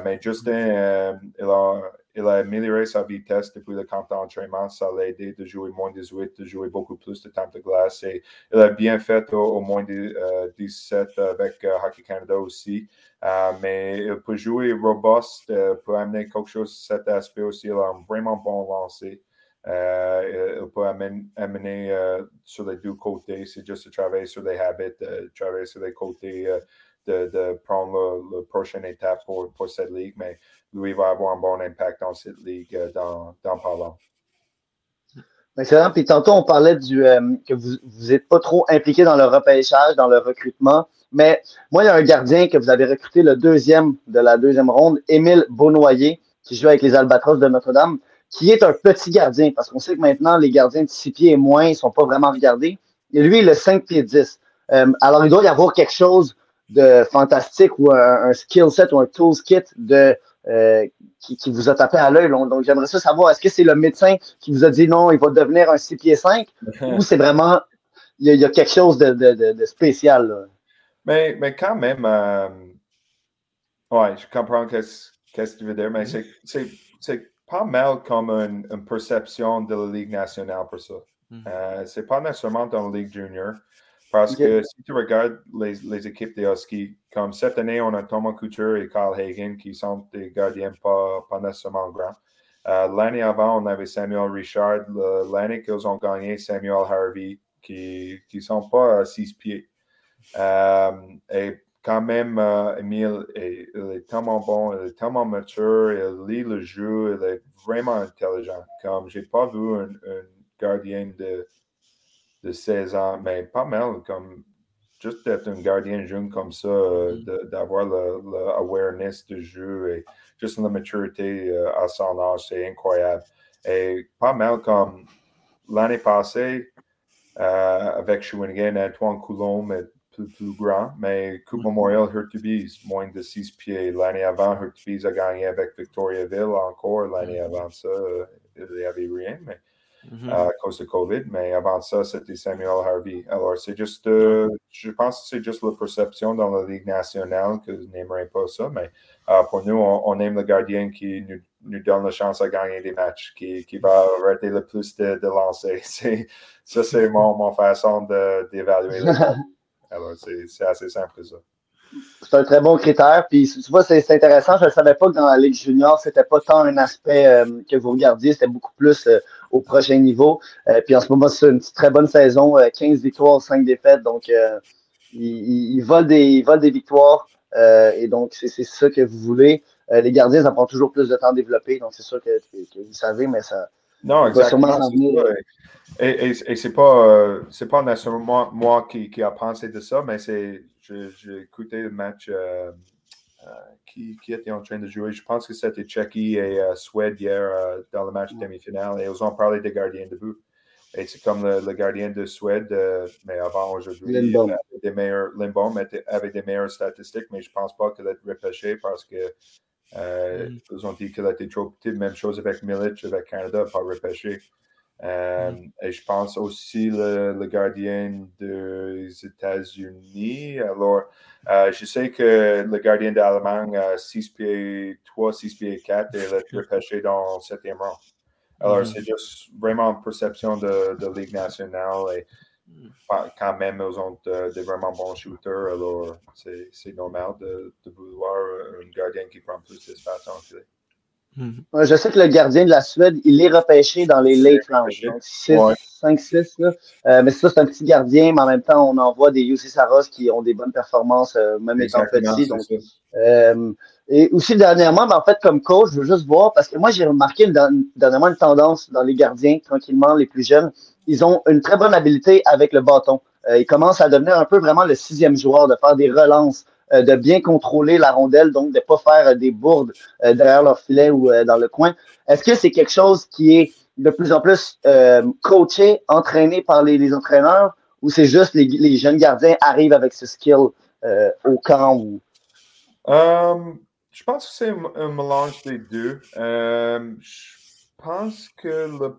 Mais Justin, euh, il, a, il a amélioré sa vitesse depuis le camp d'entraînement. Ça l'a aidé de jouer moins 18, de jouer beaucoup plus de temps de glace. Et il a bien fait au, au moins de, euh, 17 avec Hockey Canada aussi. Euh, mais il peut jouer robuste, euh, peut amener quelque chose cet aspect aussi. Il a un vraiment bon lancer. Euh, il peut amener, amener euh, sur les deux côtés. C'est juste de travailler sur les habits, de travailler sur les côtés, euh, de, de prendre le prochaine étape pour, pour cette ligue. Mais lui va avoir un bon impact dans cette ligue euh, dans, dans pas long. Excellent. Puis tantôt, on parlait du euh, que vous vous êtes pas trop impliqué dans le repêchage, dans le recrutement. Mais moi, il y a un gardien que vous avez recruté le deuxième de la deuxième ronde, Émile Beaunoyer, qui joue avec les Albatros de Notre-Dame, qui est un petit gardien, parce qu'on sait que maintenant, les gardiens de 6 pieds et moins, ils sont pas vraiment regardés. Et lui, il a 5 pieds 10. Euh, alors, il doit y avoir quelque chose de fantastique ou un, un skill set ou un tools kit de euh, qui, qui vous a tapé à l'œil. Donc, j'aimerais ça savoir, est-ce que c'est le médecin qui vous a dit non, il va devenir un 6 pieds 5 ou c'est vraiment, il y, a, il y a quelque chose de, de, de, de spécial? Là? Mais, mais quand même, euh, ouais, je comprends qu'est-ce qu'est-ce que tu veux dire, mais c'est- c'est c'est pas mal comme une, une perception de la Ligue nationale pour ça. Mhm. Euh, c'est pas nécessairement dans la Ligue junior. Parce que si tu regardes les, les équipes des Huskies, comme cette année, on a Thomas Couture et Carl Hagen qui sont des gardiens pas, pas nécessairement grands. Euh, L'année avant, on avait Samuel Richard. L'année qu'ils ont gagné, Samuel Harvey, qui ne sont pas à six pieds. Euh, et quand même, euh, Emile est, il est tellement bon, il est tellement mature, il lit le jeu, il est vraiment intelligent. Comme j'ai pas vu un, un gardien de, de 16 ans, mais pas mal, comme juste d'être un gardien jeune comme ça, euh, de- d'avoir le, le du jeu et juste la maturité euh, à son âge, c'est incroyable. Et pas mal comme l'année passée, euh, avec Shawinigan, Antoine Coulombe est plus, plus grand, mais Coupe Memorial, Hurtubise, moins de 6 pieds. L'année avant, Hurtubise a gagné avec Victoriaville encore. L'année avant ça, euh, il n'y avait rien, mais Mhm. à cause de COVID, mais avant ça, c'était Samuel Harvey. Alors, c'est juste, euh, je pense que c'est juste la perception dans la Ligue nationale que je n'aimerais pas ça, mais euh, pour nous, on, on aime le gardien qui nous, nous donne la chance à gagner des matchs, qui, qui va arrêter le plus de, de lancer. C'est- Ça, c'est mon, mon façon de- d'évaluer le. Alors, c'est c'est assez simple que ça. C'est un très bon critère. Puis tu vois, c'est c'est intéressant. Je ne savais pas que dans la Ligue junior, c'était pas tant un aspect euh, que vous regardiez, c'était beaucoup plus euh, au prochain niveau. Euh, puis en ce moment, c'est une très bonne saison, euh, 15 victoires, 5 défaites. Donc, euh, il, il, il vole des, il vole des victoires. Euh, et donc, c'est ça que vous voulez. Euh, les gardiens, ça prend toujours plus de temps à développer. Donc, c'est sûr que, vous savez, mais ça, Non, exactement. Et, et, et c'est pas, euh, c'est pas nécessairement moi, moi qui, qui a pensé de ça, mais c'est, j'ai écouté le match euh, euh, qui, qui était en train de jouer. Je pense que c'était Tchéquie et euh, Suède hier euh, dans le match demi-finale et ils ont parlé des gardiens de but. Et c'est comme le, le gardien de Suède, euh, mais avant aujourd'hui, Lindbom. il avait des meilleurs, était- avait des meilleures statistiques, mais je pense pas qu'il a été repêché parce que euh, Mm. ils ont dit qu'il a été trop petit. Même chose avec Milic, avec Canada, pas repêché. Euh, Et je pense aussi le, le gardien des États-Unis. Alors, euh, je sais que le gardien d'Allemagne a 6 pieds 3, 6 pieds 4 et il a été repêché dans le septième rang. Alors, Mhm. c'est juste vraiment une perception de, de Ligue nationale et pas- quand même, ils ont de, de vraiment bons shooters. Alors, c'est c'est normal de, de vouloir un gardien qui prend plus d'espace en filet. Mhm. Je sais que le gardien de la Suède, il est repêché dans les late rounds. repêché. Donc 6, Ouais. 5, 6. Là. Euh, mais ça, c'est un petit gardien, mais en même temps, on en voit des UC Saros qui ont des bonnes performances, euh, même étant Exactement, petits. Donc, ça. Euh, et aussi dernièrement, ben, en fait, comme coach, je veux juste voir, parce que moi, j'ai remarqué une- dernièrement une tendance dans les gardiens, tranquillement, les plus jeunes. Ils ont une très bonne habileté avec le bâton. Euh, ils commencent à devenir un peu vraiment le sixième joueur, de faire des relances, de bien contrôler la rondelle, donc de ne pas faire euh, des bourdes euh, derrière leur filet ou euh, dans le coin. Est-ce que c'est quelque chose qui est de plus en plus euh, coaché, entraîné par les, entraîneurs, ou c'est juste les, les jeunes gardiens arrivent avec ce skill euh, au camp ou? Euh, je pense que c'est un, mélange des deux. Euh, je pense que le.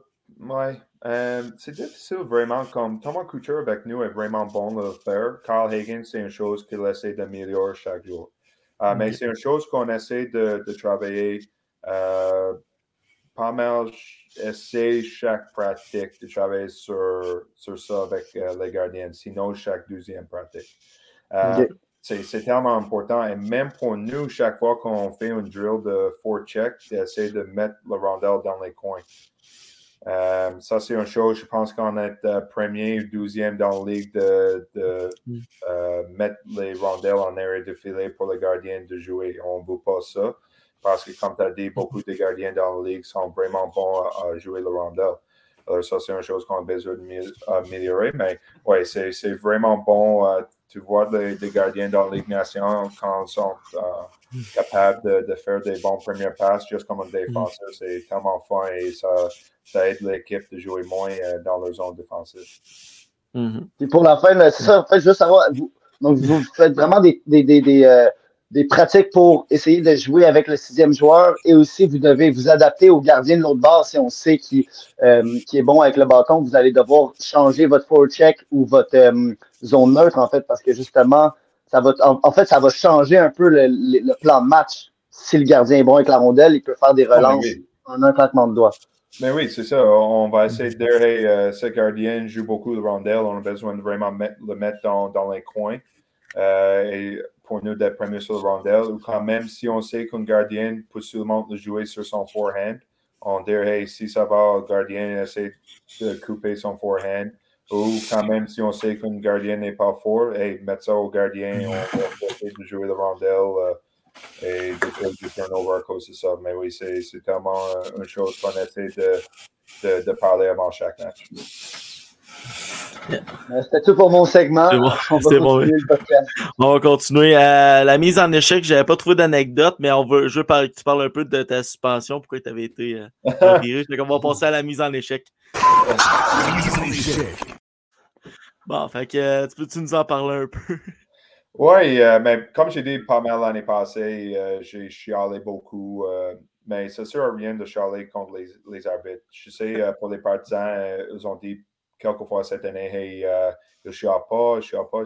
Euh, c'est difficile vraiment. Comme Thomas Couture avec nous est vraiment bon de le faire. Carl Hagen, c'est une chose qu'il essaie d'améliorer chaque jour. Euh, Mais c'est une chose qu'on essaie de, de travailler. euh, pas mal, essaie chaque pratique de travailler sur, sur ça avec les gardiens, sinon chaque deuxième pratique. C'est c'est tellement important. Et même pour nous, chaque fois qu'on fait une drill de four check, d'essayer de mettre le rondelle dans les coins. Euh, ça, c'est une chose, je pense qu'on est euh, premier ou douzième dans la ligue de, de Mm. euh, mettre les rondelles en area de filet pour le gardien de jouer. On ne veut pas ça parce que, comme tu as dit, beaucoup de gardiens dans la ligue sont vraiment bons à, à jouer le rondelle. Alors, ça, c'est une chose qu'on a besoin d'améliorer. Mais c'est c'est vraiment bon. Euh, tu vois des, des gardiens dans la Ligue nationale quand ils sont euh, capables de, de faire des bons premiers passes, juste comme un défenseur. C'est tellement fun et ça, ça aide l'équipe de jouer moins euh, dans leur zone défensive. Mhm. Puis pour la fin, là, c'est ça, en fait, juste savoir, vous, donc vous faites vraiment des, des, des, des, euh, des pratiques pour essayer de jouer avec le sixième joueur et aussi vous devez vous adapter au gardien de l'autre bord si on sait qu'il euh, qui est bon avec le bâton, vous allez devoir changer votre forecheck ou votre euh, zone neutre en fait parce que justement, ça va, en, en fait, ça va changer un peu le, le, le plan de match. Si le gardien est bon avec la rondelle, il peut faire des relances oui. en un claquement de doigts. Mais oui, c'est ça. On va essayer de dire, hey, euh, ce gardien joue beaucoup de rondelles. On a besoin de vraiment mettre- le mettre dans, dans les coins. Et pour nous d'être premier sur le rondelle. Ou quand même, si on sait qu'un gardien peut seulement le jouer sur son forehand, on dit, hey, si ça va, le gardien essaie de couper son forehand. Ou quand même, si on sait qu'un gardien n'est pas fort, hey, mettre ça au gardien, on va de jouer le rondelle. euh, et de faire du turnover à cause de ça. Mais oui, c'est c'est tellement euh, une chose qu'on essaie de, de, de parler avant chaque match. Euh, C'était tout pour mon segment. C'est bon, On va c'est bon, podcast. On va continuer. Euh, la mise en échec, j'avais pas trouvé d'anecdote, mais on veut, je veux que tu parles un peu de ta suspension, pourquoi tu avais été euh, viré. Qu'on va passer à la mise en échec. Bon, fait que euh, tu peux-tu nous en parler un peu? Oui, euh, mais comme j'ai dit pas mal l'année passée, euh, j'ai chialé beaucoup. euh, mais sert à rien de chialer contre les, les arbitres. Je sais, euh, pour les partisans, euh, ils ont dit quelquefois cette année, hey, euh, ils ne chialent pas, ils ne pas.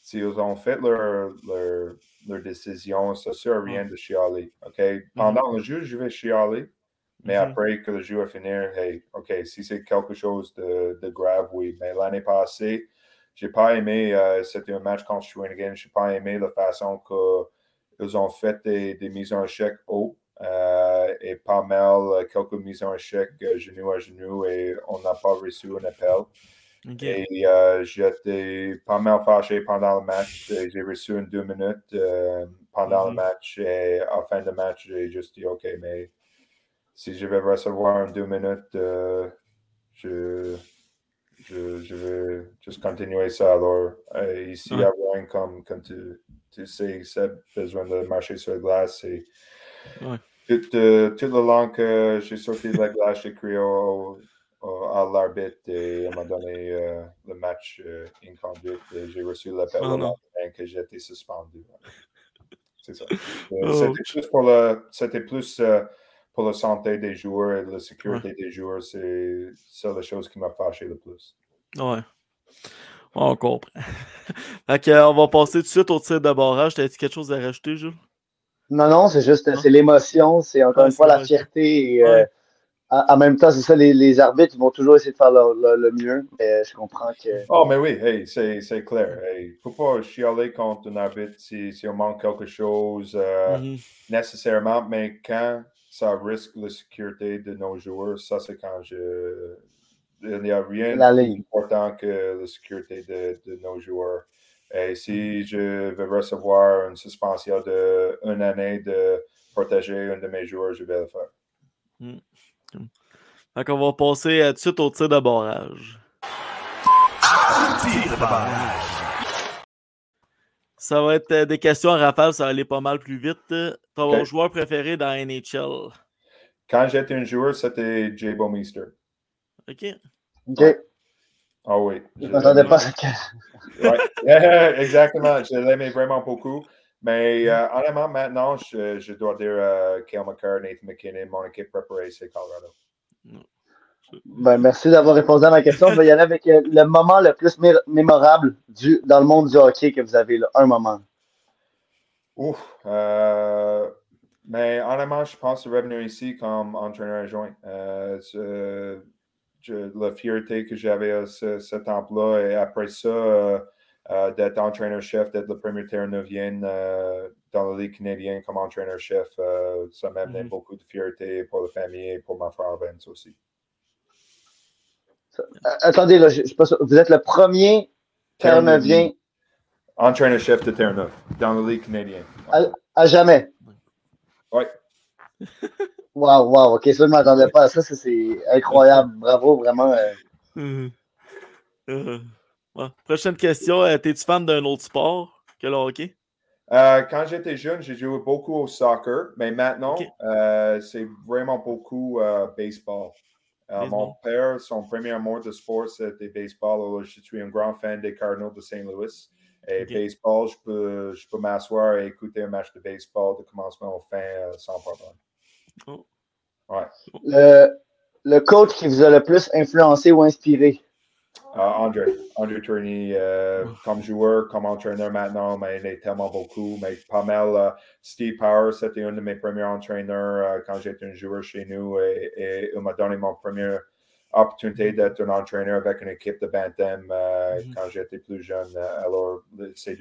S'ils ont fait leur, leur, leur décision, ça ne sert à rien de chialer. OK? Pendant le jeu, je vais chialer. Mais Mhm. après que le jeu est fini, hey, OK, si c'est quelque chose de, de grave, oui. Mais l'année passée, j'ai pas aimé, euh, c'était un match contre Shawinigan, j'ai pas aimé la façon qu'ils ont fait des, des mises en échec haut et pas mal, euh, quelques mises en échec euh, genou à genou et on n'a pas reçu un appel. Et euh, j'étais pas mal fâché pendant le match. J'ai reçu une deux minutes euh, pendant Mhm. le match et à la fin du match, j'ai juste dit OK, mais si je vais recevoir une deux minutes, euh, je, je, je vais juste continuer ça. Alors, euh, ici Ouais. à Rouen, comme, comme tu, tu sais, Seb, besoin de marcher sur la glace. Et Ouais. tout, euh, tout le long que j'ai sorti de la glace, j'ai crié au- au- à l'arbitre et il m'a donné euh, le match euh, inconduite et j'ai reçu l'appel Oh non. que j'étais suspendu. C'est ça. Euh, Oh. C'était juste pour le, c'était plus euh, pour la santé des joueurs et la sécurité des joueurs. C'est ça la chose qui m'a fâché le plus. Ouais. On comprend. fait que, on va passer tout de suite au tir de barrage. T'as-tu quelque chose à rajouter, Jules? Non, non, c'est juste, Ah. c'est l'émotion, c'est encore Ouais, une fois la fierté. Et, Ouais. euh, en, en même temps, c'est ça, les, les arbitres ils vont toujours essayer de faire leur- leur- le mieux. Mais je comprends que. Oh, mais oui, hey, c'est c'est clair. Il ne faut pas chialer contre un arbitre si, si on manque quelque chose euh, Mhm. nécessairement, mais quand ça risque la sécurité de nos joueurs, ça c'est quand je. Il n'y a rien La de ligne. plus important que la sécurité de, de nos joueurs. Et si je veux recevoir une suspension de une année de protéger un de mes joueurs, je vais le faire. Fait qu'on va passer tout de suite au tir de barrage. Tir de barrage. Ça va être euh, des questions en rafale, ça va aller pas mal plus vite. Ton joueur préféré dans NHL? Quand j'étais un joueur, c'était Jay Bomeister. OK. OK. Ah oui. Je m'attendais pas à. Ouais, exactement. Je l'aimais vraiment beaucoup. Mais euh, honnêtement, maintenant, je, je dois dire euh, Kale McCarr, Nathan McKinnon, mon équipe préparée, c'est Colorado. Ben, merci d'avoir répondu à ma question. Je vais y aller avec euh, le moment le plus mé- mémorable du, dans le monde du hockey que vous avez là. Un moment. Ouf. euh, mais honnêtement, je pense revenir ici comme entraîneur adjoint. Euh, la fierté que j'avais à ce, ce temps-là et après ça, euh, euh, d'être entraîneur-chef, d'être le premier Terre-Neuvienne euh, dans la Ligue canadienne comme entraîneur-chef, euh, ça m'a amené Mhm. beaucoup de fierté pour la famille et pour ma frère Vince aussi. Euh, attendez, là, je, je sûr. Vous êtes le premier Terre-Neuvien Entraîneur-chef de Terre-Neuve dans la Ligue canadienne. à jamais. Oui. Wow, wow. OK, ça, je ne m'attendais pas à ça. ça, C'est incroyable. Bravo, vraiment. euh. Euh, euh, ouais. Prochaine question. euh, T'es-tu fan d'un autre sport que le hockey? Euh, quand j'étais jeune, j'ai joué beaucoup au soccer, mais maintenant, euh, c'est vraiment beaucoup euh, baseball. Euh, Baseball. Mon père, son premier amour de sport, c'était baseball. Alors, je suis un grand fan des Cardinals de St. Louis. Et baseball, je peux, je peux m'asseoir et écouter un match de baseball de commencement au fin euh, sans problème. Oh. Ouais. Le, le coach qui vous a le plus influencé ou inspiré? André, André Tourny, euh, comme joueur, comme entraîneur maintenant, mais il est tellement beaucoup. Mais pas mal. Steve Power, c'était un de mes premiers entraîneurs euh, quand j'étais un joueur chez nous et, et il m'a donné mon première opportunité d'être un entraîneur avec une équipe de Bantam euh, Mhm. quand j'étais plus jeune. euh, alors, le- ces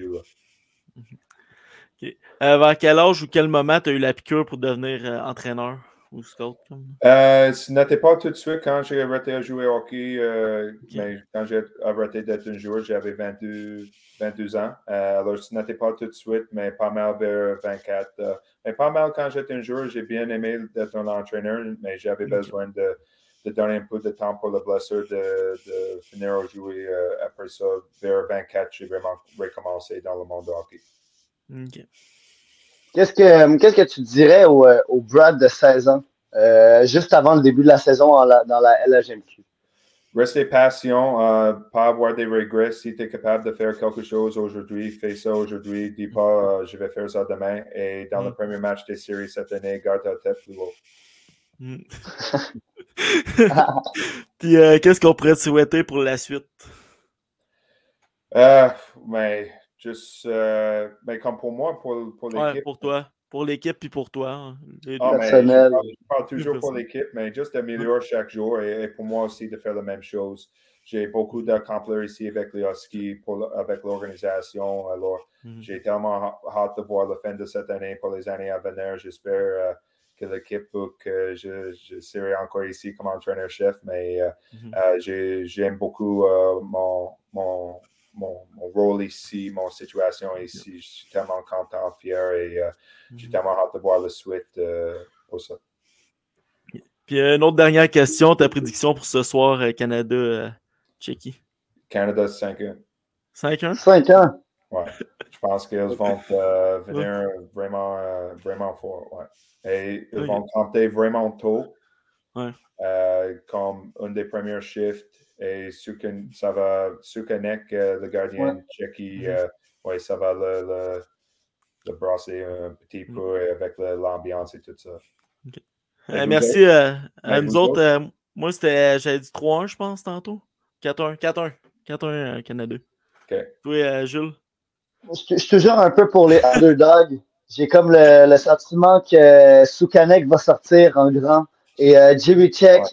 deux-là. Euh, vers quel âge ou quel moment tu as eu la piqûre pour devenir euh, entraîneur ou scout? Comme... Euh, ce n'était pas tout de suite quand j'ai arrêté de jouer au hockey, mais quand j'ai arrêté d'être un joueur, j'avais 22, 22 ans. Alors, ce n'était pas tout de suite, mais pas mal vers 24. euh, mais pas mal quand j'étais un joueur, j'ai bien aimé d'être un entraîneur, mais j'avais besoin de, de donner un peu de temps pour le blessure, de, de finir à jouer. après ça, vers 24, j'ai vraiment recommencé dans le monde du hockey. Qu'est-ce que, qu'est-ce que tu dirais au, euh, au Brad de 16 ans, euh, juste avant le début de la saison en la- dans la LHMQ? Rester patient, euh, pas avoir des regrets. Si tu es capable de faire quelque chose aujourd'hui, fais ça aujourd'hui. Dis pas euh, je vais faire ça demain. Et dans le Mm. premier match des séries cette année, garde ta tête plus haut. Mm. Puis euh, qu'est-ce qu'on pourrait te souhaiter pour la suite? Euh, mais juste, euh, mais comme pour moi, pour, pour Ouais, l'équipe. pour toi. Pour l'équipe puis pour toi. hein, les. Ah, mais Personnel. je, parle, je parle toujours pour l'équipe, mais juste d'améliorer chaque jour et, et pour moi aussi de faire la même chose. J'ai beaucoup d'accomplir ici avec les Huskies, pour avec l'organisation. Alors, Mhm. j'ai tellement hâte de voir la fin de cette année pour les années à venir. J'espère euh, que l'équipe, que je, je serai encore ici comme entraîneur-chef, mais euh, Mhm. euh, j'ai- j'aime beaucoup euh, mon, mon, mon, mon rôle ici, mon situation ici. Je suis tellement content, fier et euh, j'ai Mhm. tellement hâte de voir la suite euh, pour ça. Puis euh, une autre dernière question, ta prédiction pour ce soir, euh, Canada, euh, Tchéquie? Canada 5-1. 5-1? 5 ans. Ouais. Je pense qu'ils vont euh, venir vraiment, euh, vraiment fort. Ouais. Et ils vont compter vraiment tôt. Ouais. euh, comme un des premiers shifts. Et Sukan, ça va, Sukanek, euh, le gardien tchéqui, Mhm. euh, ouais, ça va le, le, le brasser un petit Mhm. peu avec le- l'ambiance et tout ça. Euh, Et vous merci euh, à Et nous vous autres. euh, moi, c'était, j'avais dit 3-1, je pense, tantôt. 4-1, 4-1. 4-1 euh, Canada. OK. Toi, euh, Jules? Je, je te jure un peu pour les underdogs. J'ai comme le, le sentiment que Soukanek va sortir en grand. Et euh, Jirichek, Ouais.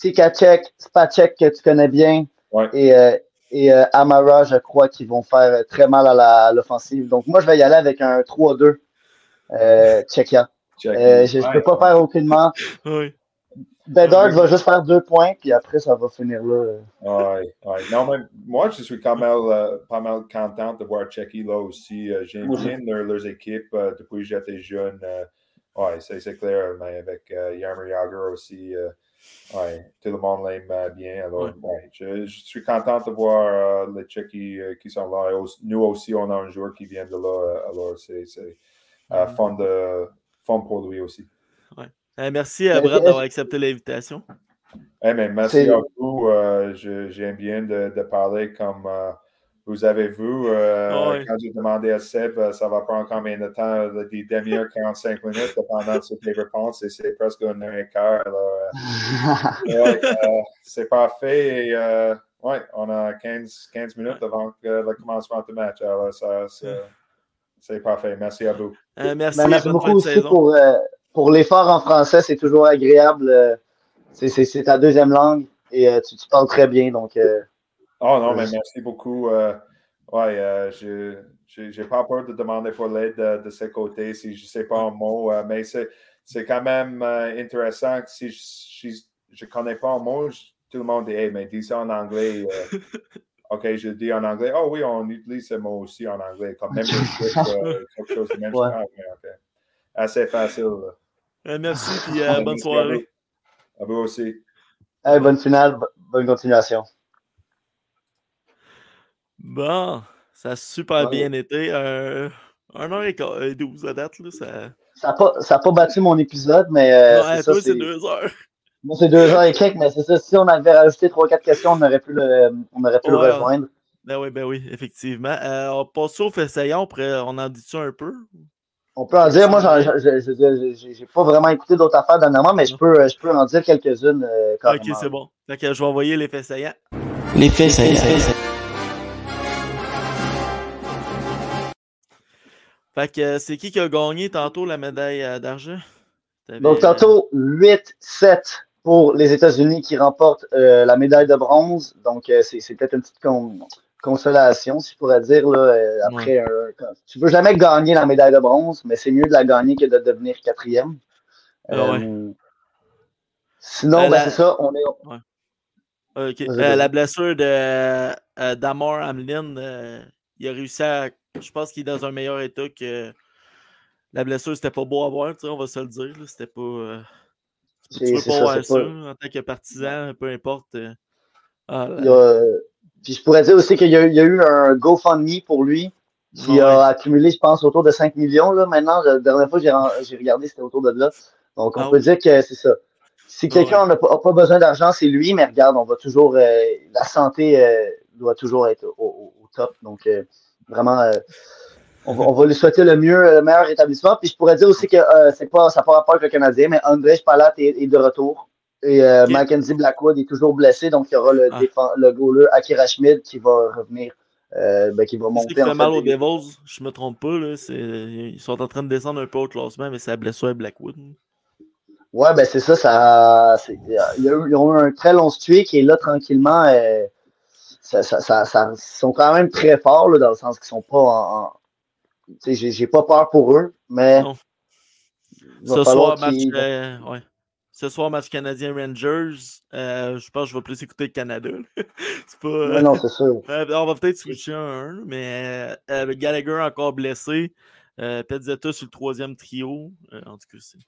Tikacek, Spacek, que tu connais bien, Ouais. et, euh, et euh, Amara, je crois, qui vont faire très mal à l'offensive. Donc, moi, je vais y aller avec un 3-2 euh. Euh, je ne Ouais, peux pas faire aucunement. Oui. Bedard va juste faire deux points, puis après, ça va finir là. Ouais, ouais. Non, mais moi, je suis quand même euh, pas mal content de voir Tchéquie là aussi. Euh, J'aime leur- leurs équipes euh, depuis que j'étais jeune. euh, ouais, c'est clair. Mais avec euh, Yarmer Yager aussi, ouais, tout le monde l'aime euh, bien. Alors, Ouais. ouais, je, je suis content de voir euh, les Tchéquies euh, qui sont là. Et aussi- nous aussi, on a un joueur qui vient de là. alors, c'est c'est, euh, Mhm. fun, de, fun pour lui aussi. Euh, merci à Brad d'avoir accepté l'invitation. Eh, merci à vous. euh, je- J'aime bien de, de parler comme euh, vous avez vu. euh, Ah ouais. Quand j'ai demandé à Seb, euh, ça va prendre combien de temps? euh, Des demi-heures, 45 minutes, dépendant sur tes réponses. Et c'est presque une heure et quart. Euh, ouais, euh, c'est parfait. Et, euh, ouais, on a 15, 15 minutes avant que le commencement du match. Alors, ça, c'est parfait. Merci à vous. Euh, merci, Ben, merci beaucoup aussi pour, euh, pour l'effort en français. C'est toujours agréable. c'est- c'est c'est ta deuxième langue et euh, tu, tu parles très bien. Donc, euh, Oh non, mais merci beaucoup. euh, ouais, euh, je j'ai j'ai pas peur de demander pour l'aide de, de ce côté si je sais pas un mot, euh, mais c'est quand même euh, intéressant que si je, je connais pas un mot, je- tout le monde dit, hey, mais dis ça en anglais. OK, je dis en anglais. Oh oui, on utilise ce mot aussi en anglais, comme euh, quelque chose de même. Ouais. Ah. Assez facile. Euh, merci, puis bonne soirée. À vous aussi. hey, bonne finale, bo- bonne continuation. Bon, ça a super Ouais. bien été. Euh, un heure et quart- euh, 12 à date, là, ça... Ça n'a pas, ça a pas battu mon épisode, mais euh, Ouais, c'est toi, deux heures. Moi, c'est deux heures et quelques, mais c'est ça. Si on avait rajouté trois, quatre questions, on aurait pu le, on aurait pu Ouais. le rejoindre. Ben oui, ben oui, effectivement. Euh, on passe au fait essayant, on, en dit ça un peu? On peut en dire, moi, j'ai pas vraiment écouté d'autres affaires dernièrement, mais je peux, je peux en dire quelques-unes. euh, Ok, c'est bon. Fait que je vais envoyer les faits saillants. L'effet Fait que euh, c'est qui qui a gagné tantôt la médaille euh, d'argent? Donc, euh, tantôt, 8-7 pour les États-Unis qui remportent euh, la médaille de bronze. Donc, euh, c'est peut-être une petite con- consolation, si je pourrais dire. Là, euh, après, un- tu veux jamais gagner la médaille de bronze, mais c'est mieux de la gagner que de devenir quatrième. Ah Sinon, ben, la- c'est ça. On est, vas-y. la blessure de Damar Hamlin, il a réussi à. Je pense qu'il est dans un meilleur état que la blessure, c'était pas beau à voir, tu sais, on va se le dire. C'était pas. euh, tu veux pas ça, voir ça pas- en tant que partisan, peu importe. euh, ah, là, il y a- puis je pourrais dire aussi qu'il y, a eu- il y a eu un GoFundMe pour lui qui Ouais. a accumulé, je pense, autour de 5 millions. Là, maintenant, la dernière fois que j'ai regardé, c'était autour de là. Donc, on Ah peut oui. dire que c'est ça. Si quelqu'un n'a pas, besoin d'argent, c'est lui, mais regarde, on va toujours. euh, la santé euh, doit toujours être au, au- au top. Donc, vraiment, euh, on, va, on va lui souhaiter le mieux, le meilleur rétablissement. Puis je pourrais dire aussi que euh, c'est pas, ça n'a pas rapport avec le Canadien, mais André Palat est, est de retour. Et euh. Mackenzie Blackwood est toujours blessé, donc il y aura le, Ah. le goaler Akira Schmid qui va revenir, euh, ben, qui va monter qui fait mal aux Devils, je me trompe pas. Là, ils sont en train de descendre un peu au classement, mais c'est la blessure à Blackwood. Ouais, ben c'est ça, ça ils ont eu un très long streak et là, tranquillement, ça, ça, ça, sont quand même très forts, là, dans le sens qu'ils sont pas en. j'ai, pas peur pour eux, mais. Non. Ce soir, match, euh, ouais. Ce soir, match canadien Rangers. Euh, je pense que je vais plus écouter le Canada. c'est pas. euh, non, c'est sûr. Euh, on va peut-être switcher un, mais Gallagher encore blessé. Euh, Pezzetta sur le troisième trio. En tout cas, c'est.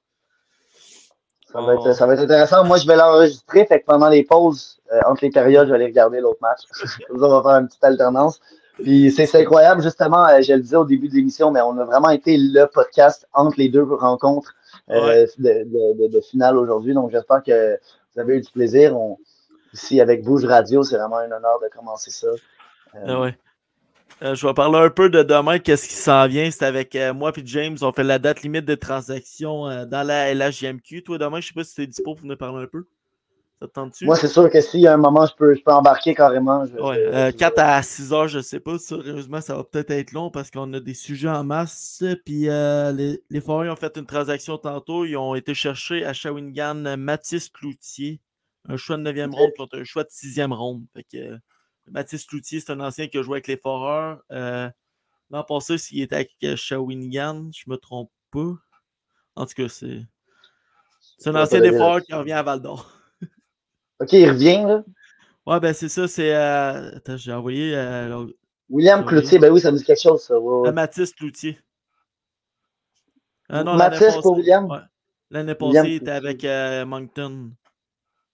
Ça va, être, ça va être intéressant. Moi, je vais l'enregistrer. Fait que pendant les pauses, euh, entre les périodes, je vais aller regarder l'autre match. Comme on va faire une petite alternance. Puis c'est c'est incroyable, justement, euh, je le disais au début de l'émission, mais on a vraiment été le podcast entre les deux rencontres euh, Ouais. de, de, de, de finale aujourd'hui. Donc j'espère que vous avez eu du plaisir. On, ici, avec Bouge Radio, c'est vraiment un honneur de commencer ça. Euh, Ah ouais. Euh, je vais parler un peu de demain, qu'est-ce qui s'en vient. C'est avec euh, moi et James. On fait la date limite de transaction euh, dans la LHJMQ. Toi, demain, je sais pas si tu es dispo pour nous parler un peu. Ça te tente-tu? Moi, c'est sûr que s'il y a un moment, je peux, je peux embarquer carrément. Je- Ouais, je- euh, je- 4 à 6 heures, je sais pas. Sérieusement, ça va peut-être être long parce qu'on a des sujets en masse. Puis les, les Foreurs ont fait une transaction tantôt. Ils ont été chercher à Shawinigan Mathis Cloutier. Un choix de 9e Ok. ronde contre un choix de 6e ronde. Fait que, Mathis Cloutier, c'est un ancien qui a joué avec les Foreurs. Euh, L'an passé, s'il était avec euh, Shawinigan, je me trompe pas. En tout cas, c'est. C'est un ancien pas des dire Foreurs qui revient à Val d'Or. Ok, il revient, là? Ouais, ben c'est ça, c'est. euh, Attends, j'ai envoyé. euh, William. Cloutier, ben oui, ça me dit quelque chose, ça. ouais, ouais. À Mathis Cloutier. Ah Mathis l'année pour passée- William? ouais. L'année passée, William il était Cloutier. avec euh, Moncton.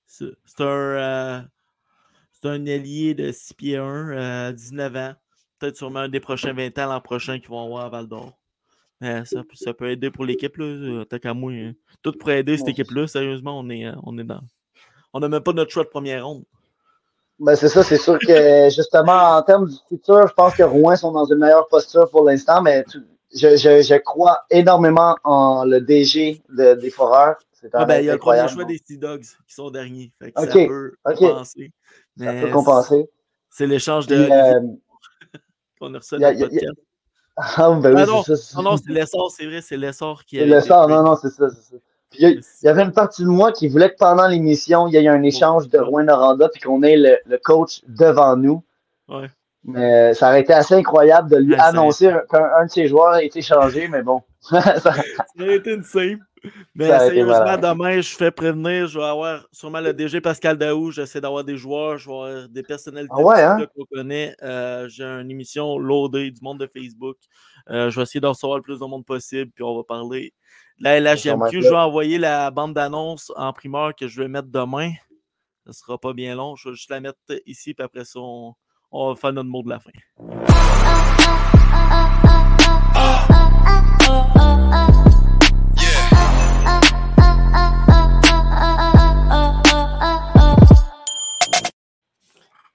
C'est un, euh, c'est un allié de 6 pieds 1, euh, 19 ans. Peut-être sûrement un des prochains 20 ans l'an prochain qu'ils vont avoir à Val d'Or. Mais ça, peut- ça peut aider pour l'équipe, là. euh, Tant qu'à moi. hein. Tout pour aider cette équipe-là, sérieusement, on est, euh, on est dans. On n'a même pas notre choix de première ronde. Ben, c'est ça, c'est sûr que justement, en termes du futur, je pense que Rouen sont dans une meilleure posture pour l'instant, mais tu- je, je, je crois énormément en le DG de- des Foreurs. Ah, ben, il y a le premier choix des Sea Dogs qui sont derniers. Fait que Ok, ça peut ok. Ça peut compenser. C'est l'échange de euh, qu'on a reçu a- podcast. ah, ben oui, Ah non, c'est ça. non, non, c'est l'essor, c'est vrai, c'est l'essor qui a C'est le été sort, pris. non, non, c'est ça, c'est ça. Puis il y, a- il y avait une partie de moi qui voulait que pendant l'émission, il y ait un échange de Rouen-Noranda puis qu'on ait le, le coach devant nous. Ouais. Mais ça aurait été assez incroyable de lui Ouais, annoncer qu'un un de ses joueurs a été changé, mais bon. Ça- Ça aurait été une simple. Mais Ça sérieusement, demain, je fais prévenir, je vais avoir sûrement le DG Pascal Daou, j'essaie d'avoir des joueurs, je vais avoir des personnalités Ah ouais, hein? qu'on connaît. Euh, J'ai une émission loadée du monde de Facebook. Euh, je vais essayer d'en recevoir le plus de monde possible, puis on va parler de la être Je vais envoyer la bande d'annonce en primeur que je vais mettre demain. Ça sera pas bien long. Je vais juste la mettre ici, puis après ça, on, on va faire notre mot de la fin.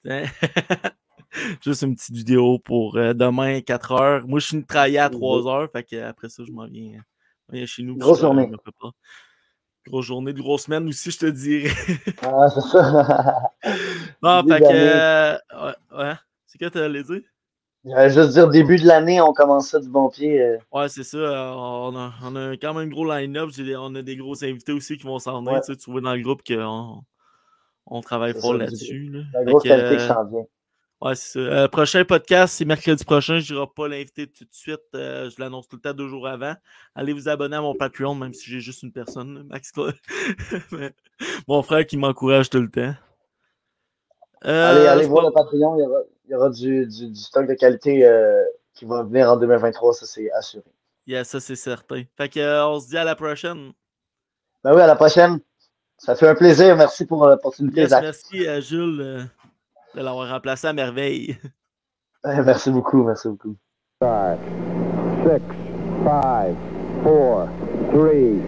Juste une petite vidéo pour euh, demain, 4 heures. Moi, je suis travailler à 3 heures. Fait que après ça, je m'en viens, viens chez nous. Grosse euh, journée. Grosse journée, de grosse semaine aussi, je te dirais. Ah, c'est ça. non, fait que. euh, ouais, ouais. C'est quoi tu allais dire? J'allais juste dire, début de l'année, on commence ça du bon pied. euh. Ouais, c'est ça. euh, on, a, on a quand même un gros line-up. On a des gros invités aussi qui vont s'en venir. Ouais. Tu, sais, tu vois dans le groupe qu'on on travaille fort là-dessus. là. La grosse que, qualité qui euh, s'en vient. Ouais, c'est ça. Euh, prochain podcast, c'est mercredi prochain. Je n'irai pas l'inviter tout de suite. euh, je l'annonce tout le temps deux jours avant. Allez vous abonner à mon Patreon, même si j'ai juste une personne, Max Mon frère qui m'encourage tout le temps. Allez, allez voir pas- le Patreon, il y aura, il y aura du, du, du stock de qualité qui va venir en 2023, ça c'est assuré. Yeah, ça, c'est certain. Fait que, on se dit à la prochaine. Ben oui, à la prochaine. Ça fait un plaisir. Merci pour l'opportunité, Yes, Zach. merci à Jules euh, de l'avoir remplacé à merveille. Merci beaucoup, merci beaucoup. Start. Six, five, four, three,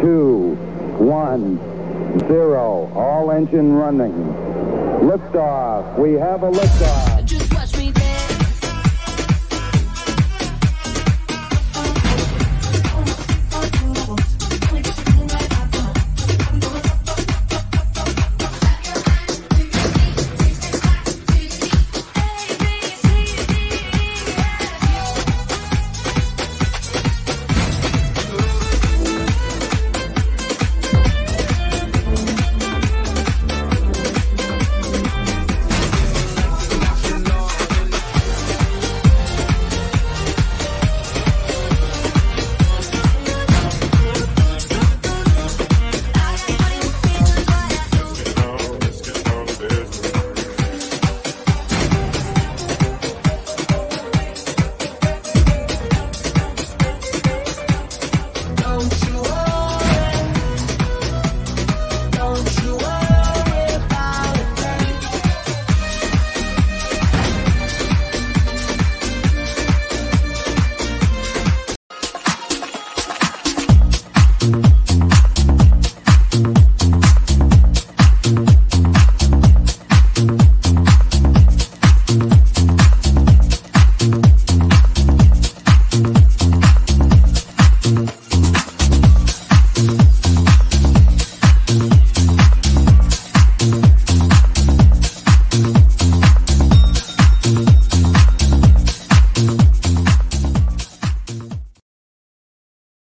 two, one, zero. All engine running. Liftoff. We have a liftoff.